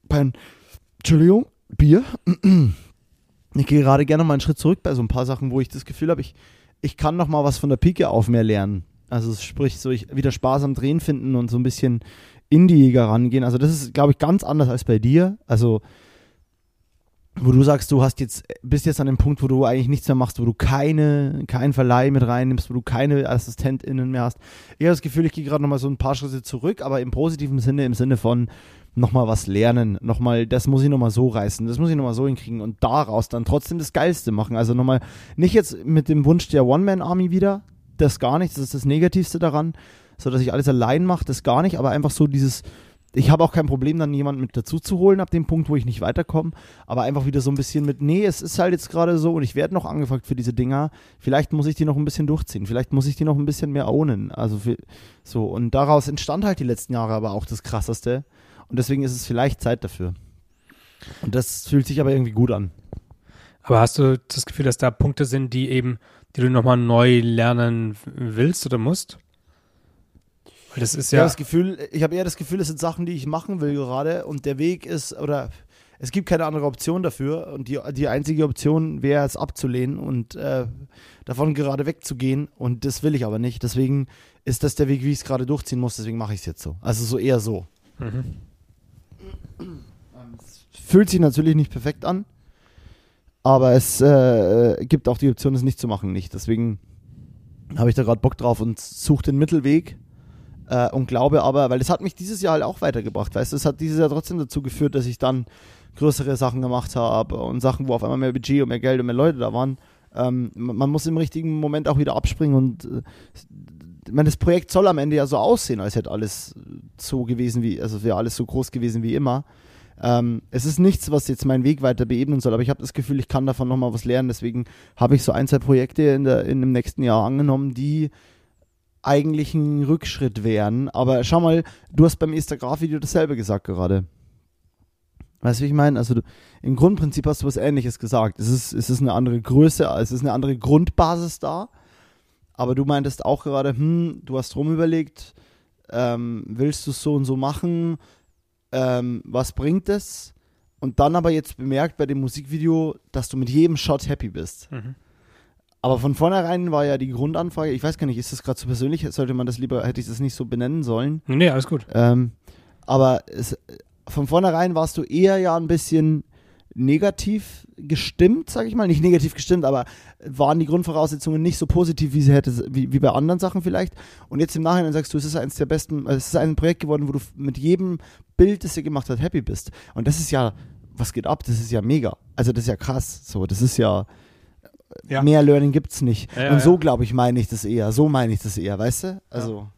beim, Entschuldigung, Bier. Ich gehe gerade gerne nochmal einen Schritt zurück bei so ein paar Sachen, wo ich das Gefühl habe, ich, ich kann noch mal was von der Pike auf mehr lernen. Also sprich, so ich wieder Spaß am Drehen finden und so ein bisschen indiger rangehen. Also das ist, glaube ich, ganz anders als bei dir. Also wo du sagst, du hast jetzt, bist jetzt an dem Punkt, wo du eigentlich nichts mehr machst, wo du keine, keinen Verleih mit reinnimmst, wo du keine AssistentInnen mehr hast. Ich habe das Gefühl, ich gehe gerade nochmal so ein paar Schritte zurück, aber im positiven Sinne, im Sinne von nochmal was lernen, nochmal, das muss ich nochmal so reißen, das muss ich nochmal so hinkriegen und daraus dann trotzdem das Geilste machen. Also nochmal, nicht jetzt mit dem Wunsch der One-Man-Army wieder, das gar nicht, das ist das Negativste daran, so dass ich alles allein mache, das gar nicht, aber einfach so dieses, ich habe auch kein Problem, dann jemanden mit dazu zu holen, ab dem Punkt, wo ich nicht weiterkomme, aber einfach wieder so ein bisschen mit, nee, es ist halt jetzt gerade so und ich werde noch angefragt für diese Dinger, vielleicht muss ich die noch ein bisschen durchziehen, vielleicht muss ich die noch ein bisschen mehr ownen, also für, so und daraus entstand halt die letzten Jahre aber auch das Krasseste und deswegen ist es vielleicht Zeit dafür. Und das fühlt sich aber irgendwie gut an. aber hast du das Gefühl, dass da Punkte sind, die eben, die du nochmal neu lernen willst oder musst? Weil das ist Ich habe ja, das Gefühl, ich habe eher das Gefühl, es sind Sachen, die ich machen will gerade und der Weg ist, oder es gibt keine andere Option dafür und die, die einzige Option wäre es abzulehnen und äh, davon gerade wegzugehen und das will ich aber nicht. Deswegen ist das der Weg, wie ich es gerade durchziehen muss, deswegen mache ich es jetzt so. Also so eher so. mhm. Fühlt sich natürlich nicht perfekt an, aber es äh, gibt auch die Option, es nicht zu machen, nicht. Deswegen habe ich da gerade Bock drauf und suche den Mittelweg äh, und glaube aber, weil das hat mich dieses Jahr halt auch weitergebracht, weißt du, es hat dieses Jahr trotzdem dazu geführt, dass ich dann größere Sachen gemacht habe und Sachen, wo auf einmal mehr Budget und mehr Geld und mehr Leute da waren. Ähm, man muss im richtigen Moment auch wieder abspringen und äh, ich meine, das Projekt soll am Ende ja so aussehen, als hätte alles so gewesen wie, also wäre alles so groß gewesen wie immer. Ähm, es ist nichts, was jetzt meinen Weg weiter beebnen soll, aber ich habe das Gefühl, ich kann davon nochmal was lernen. Deswegen habe ich so ein, zwei Projekte in, der, in dem nächsten Jahr angenommen, die eigentlich ein Rückschritt wären. Aber schau mal, du hast beim Esther Graf-Video dasselbe gesagt gerade. Weißt du, wie ich meine? Also du, im Grundprinzip hast du was Ähnliches gesagt. Es ist, es ist eine andere Größe, es ist eine andere Grundbasis da. Aber du meintest auch gerade, hm, du hast rum überlegt, ähm, willst du es so und so machen? Ähm, was bringt es? Und dann aber jetzt bemerkt bei dem Musikvideo, dass du mit jedem Shot happy bist. Mhm. Aber von vornherein war ja die Grundanfrage, ich weiß gar nicht, ist das gerade zu persönlich? Sollte man das lieber, hätte ich das nicht so benennen sollen? Nee, alles gut. Ähm, aber es, von vornherein warst du eher ja ein bisschen negativ gestimmt, sag ich mal. Nicht negativ gestimmt, aber waren die Grundvoraussetzungen nicht so positiv, wie sie hätte, wie, wie bei anderen Sachen vielleicht. Und jetzt im Nachhinein sagst du, es ist eines der besten, es ist ein Projekt geworden, wo du mit jedem Bild, das ihr gemacht habt, happy bist. Und das ist ja, was geht ab? Das ist ja mega. Also das ist ja krass. So, das ist ja, Ja. mehr Learning gibt's nicht. Ja, Und so, glaube ich, meine ich das eher. So meine ich das eher, weißt du? Also.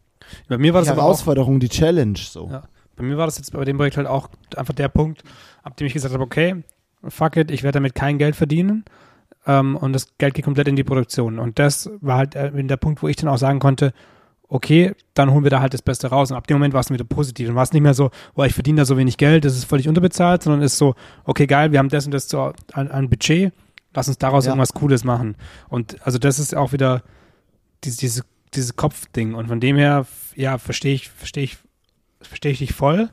Bei mir war die das aber auch, Herausforderung, die Challenge so. Bei mir war das jetzt bei dem Projekt halt auch einfach der Punkt, ab dem ich gesagt habe, okay, fuck it, ich werde damit kein Geld verdienen. Ähm, und das Geld geht komplett in die Produktion. Und das war halt äh, der Punkt, wo ich dann auch sagen konnte, okay, dann holen wir da halt das Beste raus. Und ab dem Moment war es wieder positiv. Dann war es nicht mehr so, oh, ich verdiene da so wenig Geld, das ist völlig unterbezahlt, sondern ist so, okay, geil, wir haben das und das so an, an Budget, lass uns daraus Ja. irgendwas Cooles machen. Und also das ist auch wieder dieses, diese, dieses Kopfding. Und von dem her, ja, verstehe ich, verstehe ich, verstehe ich dich voll.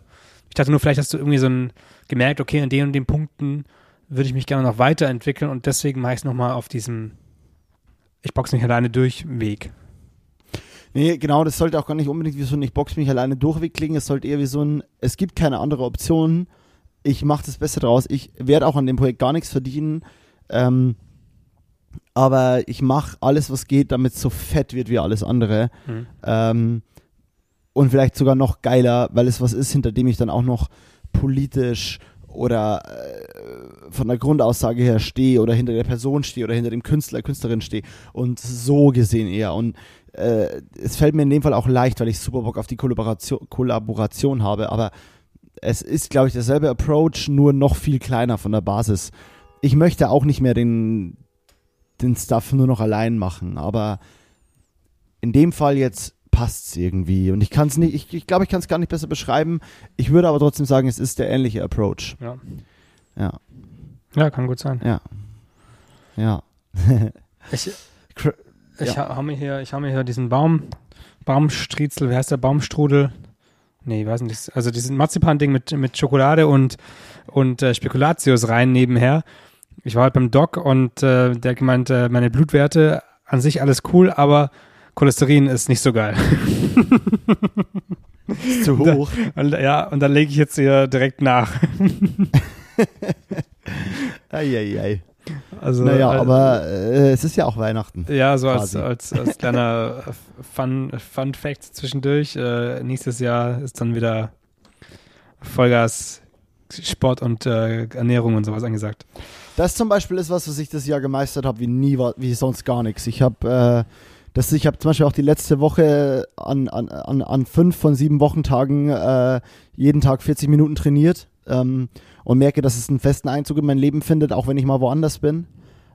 Ich dachte nur, vielleicht hast du irgendwie so ein gemerkt, okay, an den und den Punkten würde ich mich gerne noch weiterentwickeln und deswegen mache ich es nochmal auf diesem Ich boxe mich alleine durch Weg. Nee, genau, das sollte auch gar nicht unbedingt wie so ein Ich box mich alleine durchweg klingen. Es sollte eher wie so ein Es gibt keine andere Option. Ich mache das Beste draus. Ich werde auch an dem Projekt gar nichts verdienen. Ähm, aber ich mache alles, was geht, damit es so fett wird wie alles andere. Hm. Ähm, und vielleicht sogar noch geiler, weil es was ist, hinter dem ich dann auch noch politisch oder äh, von der Grundaussage her stehe oder hinter der Person stehe oder hinter dem Künstler, Künstlerin stehe und so gesehen eher. Und äh, es fällt mir in dem Fall auch leicht, weil ich super Bock auf die Kollaboration, Kollaboration habe, aber es ist, glaube ich, derselbe Approach, nur noch viel kleiner von der Basis. Ich möchte auch nicht mehr den, den Stuff nur noch allein machen, aber in dem Fall jetzt passt es irgendwie. Und ich kann es nicht, ich, ich glaube, ich kann es gar nicht besser beschreiben. Ich würde aber trotzdem sagen, es ist der ähnliche Approach. Ja. Ja, ja, kann gut sein. ja. Ja. Ich, ich Ja. ha- hau mir hier, ich hau mir hier diesen Baum, Baumstriezel, wie heißt der, Baumstrudel? Nee, ich weiß nicht. Also diesen Marzipan-Ding mit, mit Schokolade und, und äh, Spekulatius rein nebenher. Ich war halt beim Doc und äh, der gemeint, äh, meine Blutwerte an sich alles cool, aber Cholesterin ist nicht so geil. Ist zu Da- hoch. Und, ja, und dann lege ich jetzt hier direkt nach. Eieiei. Also, Naja, äh, aber äh, es ist ja auch Weihnachten. Ja, so als, als, als kleiner äh, Fun, Fun Fact zwischendurch. Äh, nächstes Jahr ist dann wieder Vollgas Sport und äh, Ernährung und sowas angesagt. Das zum Beispiel ist was, was ich das Jahr gemeistert habe, wie nie, wie sonst gar nichts. Ich habe äh, das, zum Beispiel auch die letzte Woche an, an, an, an fünf von sieben Wochentagen äh, jeden Tag 40 Minuten trainiert ähm, und merke, dass es einen festen Einzug in mein Leben findet, auch wenn ich mal woanders bin.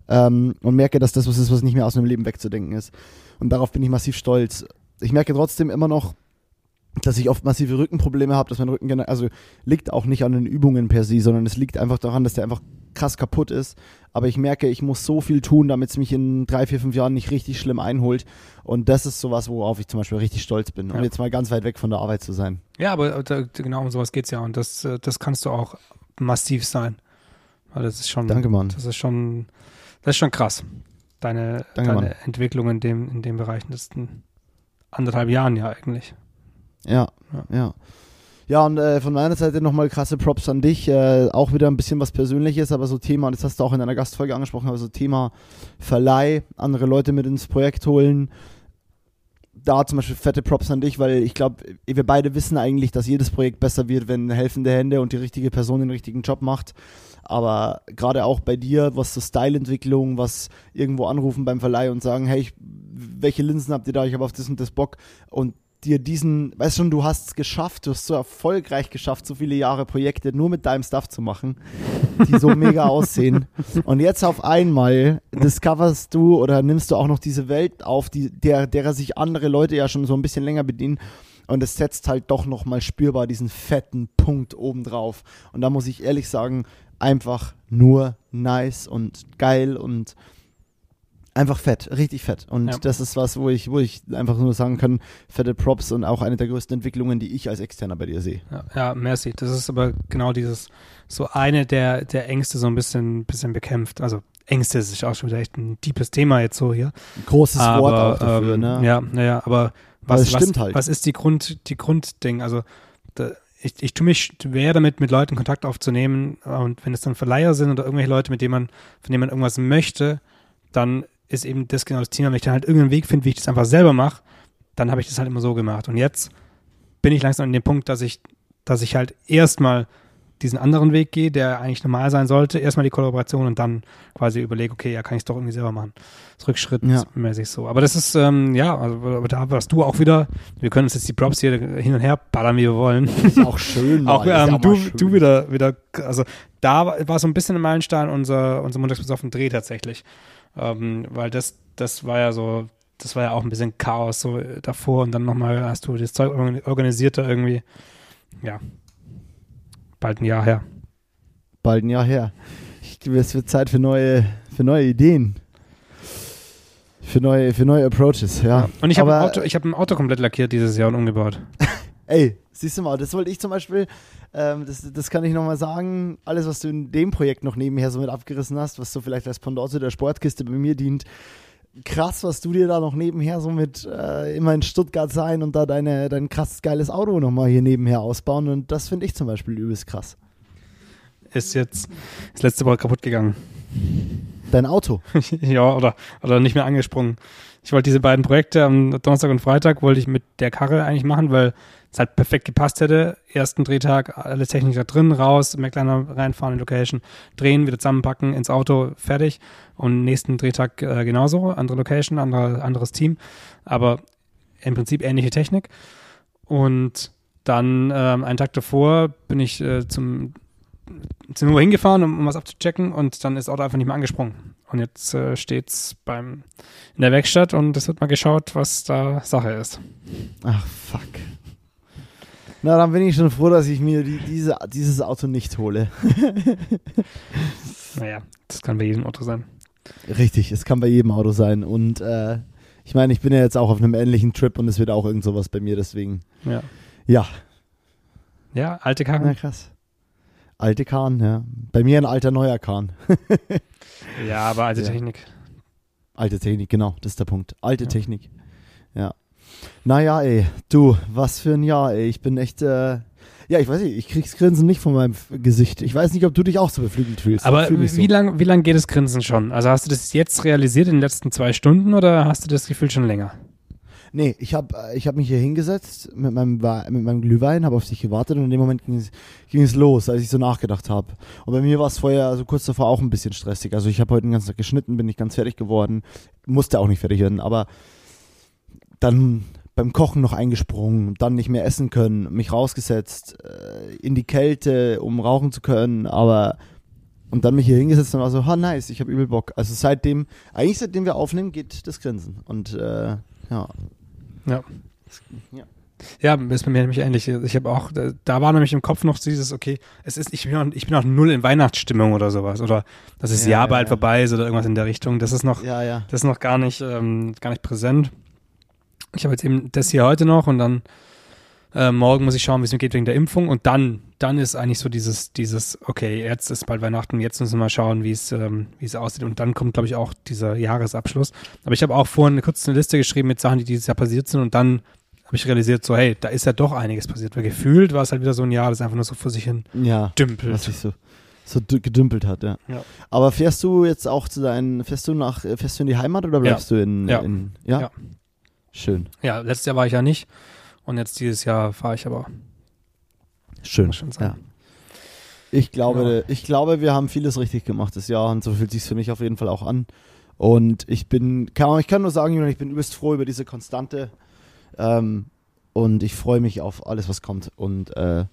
Ähm, und merke, dass das was ist, was nicht mehr aus meinem Leben wegzudenken ist. Und darauf bin ich massiv stolz. Ich merke trotzdem immer noch, dass ich oft massive Rückenprobleme habe, dass mein Rücken, also liegt auch nicht an den Übungen per se, sondern es liegt einfach daran, dass der einfach krass kaputt ist. Aber ich merke, ich muss so viel tun, damit es mich in drei, vier, fünf Jahren nicht richtig schlimm einholt. Und das ist sowas, worauf ich zum Beispiel richtig stolz bin, um Ja. jetzt mal ganz weit weg von der Arbeit zu sein. Ja, aber da, genau um sowas geht's ja. Und das, äh, das kannst du auch massiv sein. Weil das ist schon, Danke, Mann. das ist schon, das ist schon krass. Deine, Danke, deine Mann. Entwicklung in dem, in dem Bereich in den letzten anderthalb Jahren ja eigentlich. Ja, Ja. ja. Ja, und äh, von meiner Seite nochmal krasse Props an dich. Äh, auch wieder ein bisschen was Persönliches, aber so Thema, das hast du auch in einer Gastfolge angesprochen, aber so Thema Verleih, andere Leute mit ins Projekt holen. Da zum Beispiel fette Props an dich, weil ich glaube, wir beide wissen eigentlich, dass jedes Projekt besser wird, wenn helfende Hände und die richtige Person den richtigen Job macht. Aber gerade auch bei dir, was so Styleentwicklung, was irgendwo anrufen beim Verleih und sagen, hey, ich, welche Linsen habt ihr da? Ich habe auf das und das Bock. Und dir diesen, weißt schon, du hast es geschafft, du hast so erfolgreich geschafft, so viele Jahre Projekte nur mit deinem Stuff zu machen, die so mega aussehen. Und jetzt auf einmal discoverst du oder nimmst du auch noch diese Welt auf, die, der, derer sich andere Leute ja schon so ein bisschen länger bedienen. Und es setzt halt doch nochmal spürbar diesen fetten Punkt obendrauf. Und da muss ich ehrlich sagen, einfach nur nice und geil und einfach fett, richtig fett. Und Ja. das ist was, wo ich, wo ich einfach nur sagen kann, fette Props und auch eine der größten Entwicklungen, die ich als Externer bei dir sehe. Ja, ja, merci. Das ist aber genau dieses, so eine der, der Ängste so ein bisschen, bisschen bekämpft. Also Ängste ist auch schon wieder echt ein deepes Thema jetzt so hier. Ein großes aber, Wort auch dafür, ähm, ne? Ja, naja, aber was, was, halt. was ist die Grund, die Grundding? Also da, ich, ich tue mich schwer damit, mit Leuten Kontakt aufzunehmen und wenn es dann Verleiher sind oder irgendwelche Leute, mit denen man, von denen man irgendwas möchte, dann ist eben das genau das Thema. Wenn ich dann halt irgendeinen Weg finde, wie ich das einfach selber mache, dann habe ich das halt immer so gemacht. Und jetzt bin ich langsam an dem Punkt, dass ich, dass ich halt erstmal diesen anderen Weg gehe, der eigentlich normal sein sollte. Erstmal die Kollaboration und dann quasi überlege, okay, ja, kann ich es doch irgendwie selber machen. Das Rückschritt Ja. mäßig so. Aber das ist, ähm, ja, also, aber da warst du auch wieder, wir können uns jetzt die Props hier hin und her ballern, wie wir wollen. Ist auch schön. auch ähm, mal du, schön. du wieder, wieder, also da war- war so ein bisschen ein Meilenstein unser, unser Montagsbesoffen Dreh tatsächlich. Ähm, weil das, das war ja so, das war ja auch ein bisschen Chaos so davor und dann nochmal hast du das Zeug organ- organisiert da irgendwie. Ja. Bald ein Jahr her. Bald ein Jahr her. Ich, es wird Zeit für neue, für neue Ideen. Für neue, für neue Approaches, ja. Und ich habe ein, Aber- Auto- ich hab ein Auto komplett lackiert dieses Jahr und umgebaut. Ey, siehst du mal, das wollte ich zum Beispiel, ähm, das, das kann ich nochmal sagen, alles, was du in dem Projekt noch nebenher so mit abgerissen hast, was so vielleicht als Pendant zu der Sportkiste bei mir dient, krass, was du dir da noch nebenher so mit äh, immer in Stuttgart sein und da deine, dein krasses, geiles Auto nochmal hier nebenher ausbauen und das finde ich zum Beispiel übelst krass. Ist jetzt das letzte Woche kaputt gegangen. Dein Auto. ja, oder, oder nicht mehr angesprungen. Ich wollte diese beiden Projekte am Donnerstag und Freitag wollte ich mit der Karre eigentlich machen, weil es halt perfekt gepasst hätte. Ersten Drehtag, alle Technik da drin, raus, McLaren reinfahren in Location, drehen, wieder zusammenpacken, ins Auto, fertig. Und nächsten Drehtag äh, genauso, andere Location, andere, anderes Team, aber im Prinzip ähnliche Technik. Und dann ähm, einen Tag davor bin ich äh, zum sind nur hingefahren, um, um was abzuchecken und dann ist das Auto einfach nicht mehr angesprungen. Und jetzt äh, steht's beim in der Werkstatt und es wird mal geschaut, was da Sache ist. Ach, fuck. Na, dann bin ich schon froh, dass ich mir die, diese, dieses Auto nicht hole. Naja, das kann bei jedem Auto sein. Richtig, es kann bei jedem Auto sein. Und äh, ich meine, ich bin ja jetzt auch auf einem ähnlichen Trip und es wird auch irgend sowas bei mir, deswegen. Ja, Ja, ja alte na Karren. krass. Alte Kahn, ja. Bei mir ein alter neuer Kahn. Ja, aber alte Ja. Technik. Alte Technik, genau, das ist der Punkt. Alte Ja. Technik. Ja. Naja, ey, du, was für ein Jahr, ey. Ich bin echt, äh, ja, ich weiß nicht, ich krieg's Grinsen nicht von meinem Gesicht. Ich weiß nicht, ob du dich auch so beflügelt fühlst. Aber wie so. lang, wie lang geht das Grinsen schon? Also hast du das jetzt realisiert in den letzten zwei Stunden oder hast du das Gefühl schon länger? Nee, ich habe ich hab mich hier hingesetzt mit meinem, mit meinem Glühwein, habe auf dich gewartet und in dem Moment ging es, ging es los, als ich so nachgedacht habe. Und bei mir war es vorher, also kurz davor, auch ein bisschen stressig. Also ich habe heute den ganzen Tag geschnitten, bin nicht ganz fertig geworden, musste auch nicht fertig werden, aber dann beim Kochen noch eingesprungen, dann nicht mehr essen können, mich rausgesetzt, äh, in die Kälte, um rauchen zu können, aber und dann mich hier hingesetzt und war so, ha nice, ich habe übel Bock. Also seitdem, eigentlich seitdem wir aufnehmen, geht das Grinsen. Und äh, ja, Ja. Ja. Ja, ist bei mir nämlich ähnlich. Ich habe auch, da, da war nämlich im Kopf noch dieses, okay, es ist, ich bin auch, ich bin auch null in Weihnachtsstimmung oder sowas. Oder dass das Ja, Jahr ja, bald ja. vorbei ist oder irgendwas in der Richtung. Das ist noch, Ja, ja. das ist noch gar nicht, ähm, gar nicht präsent. Ich habe jetzt eben das hier heute noch und dann äh, morgen muss ich schauen, wie es mir geht wegen der Impfung und dann, dann ist eigentlich so dieses, dieses, okay, jetzt ist bald Weihnachten, jetzt müssen wir mal schauen, wie es, ähm, wie es aussieht und dann kommt, glaube ich, auch dieser Jahresabschluss. Aber ich habe auch vorhin eine kurze Liste geschrieben mit Sachen, die dieses Jahr passiert sind und dann habe ich realisiert, so, hey, da ist ja doch einiges passiert. Weil gefühlt war es halt wieder so ein Jahr, das einfach nur so vor sich hin Ja, dümpelt. was sich so, so dü- gedümpelt hat, ja. Ja. Aber fährst du jetzt auch zu deinen, fährst du nach, äh, fährst du in die Heimat oder bleibst du in, Ja. in ja? Ja. Schön, Ja, letztes Jahr war ich ja nicht und jetzt dieses Jahr fahre ich aber. schön. Schon sein. Ja. Ich glaube, ich glaube, wir haben vieles richtig gemacht das Jahr und so fühlt sich für mich auf jeden Fall auch an. Und ich bin, kann, ich kann nur sagen, ich bin übelst froh über diese Konstante. Ähm, und ich freue mich auf alles, was kommt. Und äh,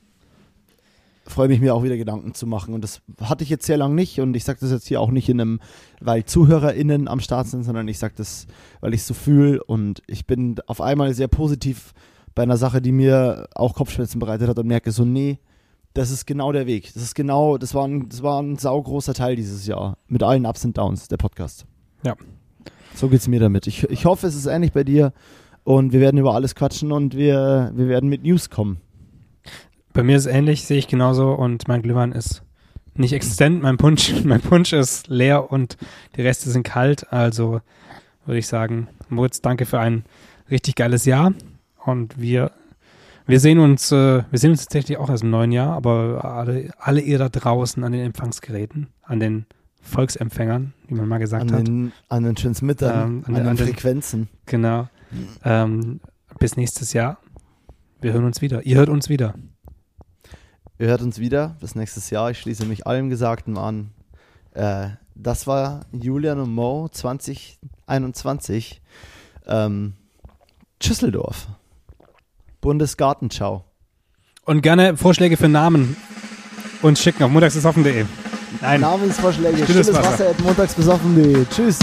freue mich, mir auch wieder Gedanken zu machen. Und das hatte ich jetzt sehr lang nicht. Und ich sage das jetzt hier auch nicht in einem, weil ZuhörerInnen am Start sind, sondern ich sage das, weil ich es so fühle. Und ich bin auf einmal sehr positiv bei einer Sache, die mir auch Kopfschmerzen bereitet hat und merke so, nee, das ist genau der Weg. Das ist genau, das war ein, das war ein saugroßer Teil dieses Jahr. Mit allen Ups und Downs, der Podcast. Ja. So geht's mir damit. Ich, ich hoffe, es ist ähnlich bei dir. Und wir werden über alles quatschen und wir, wir werden mit News kommen. Bei mir ist es ähnlich, sehe ich genauso und mein Glühwein ist nicht existent, mein Punsch, mein Punsch ist leer und die Reste sind kalt. Also würde ich sagen, Moritz, danke für ein richtig geiles Jahr und wir wir sehen uns, äh, wir sehen uns tatsächlich auch erst im neuen Jahr, aber alle, alle ihr da draußen an den Empfangsgeräten, an den Volksempfängern, wie man mal gesagt An hat. den, an den Transmittern, Ähm, an an, den- an den- Frequenzen. Genau. Ähm, bis nächstes Jahr. Wir hören uns wieder. Ihr hört uns wieder. Ihr hört uns wieder bis nächstes Jahr. Ich schließe mich allem Gesagten an. Äh, das war Julian und Mo 2021. Ähm, Schüsseldorf. Bundesgartenschau. Und gerne Vorschläge für Namen uns schicken auf montagsbesoffen.de. Namensvorschläge. Stilles Wasser. Wasser. montagsbesoffen.de. Tschüss.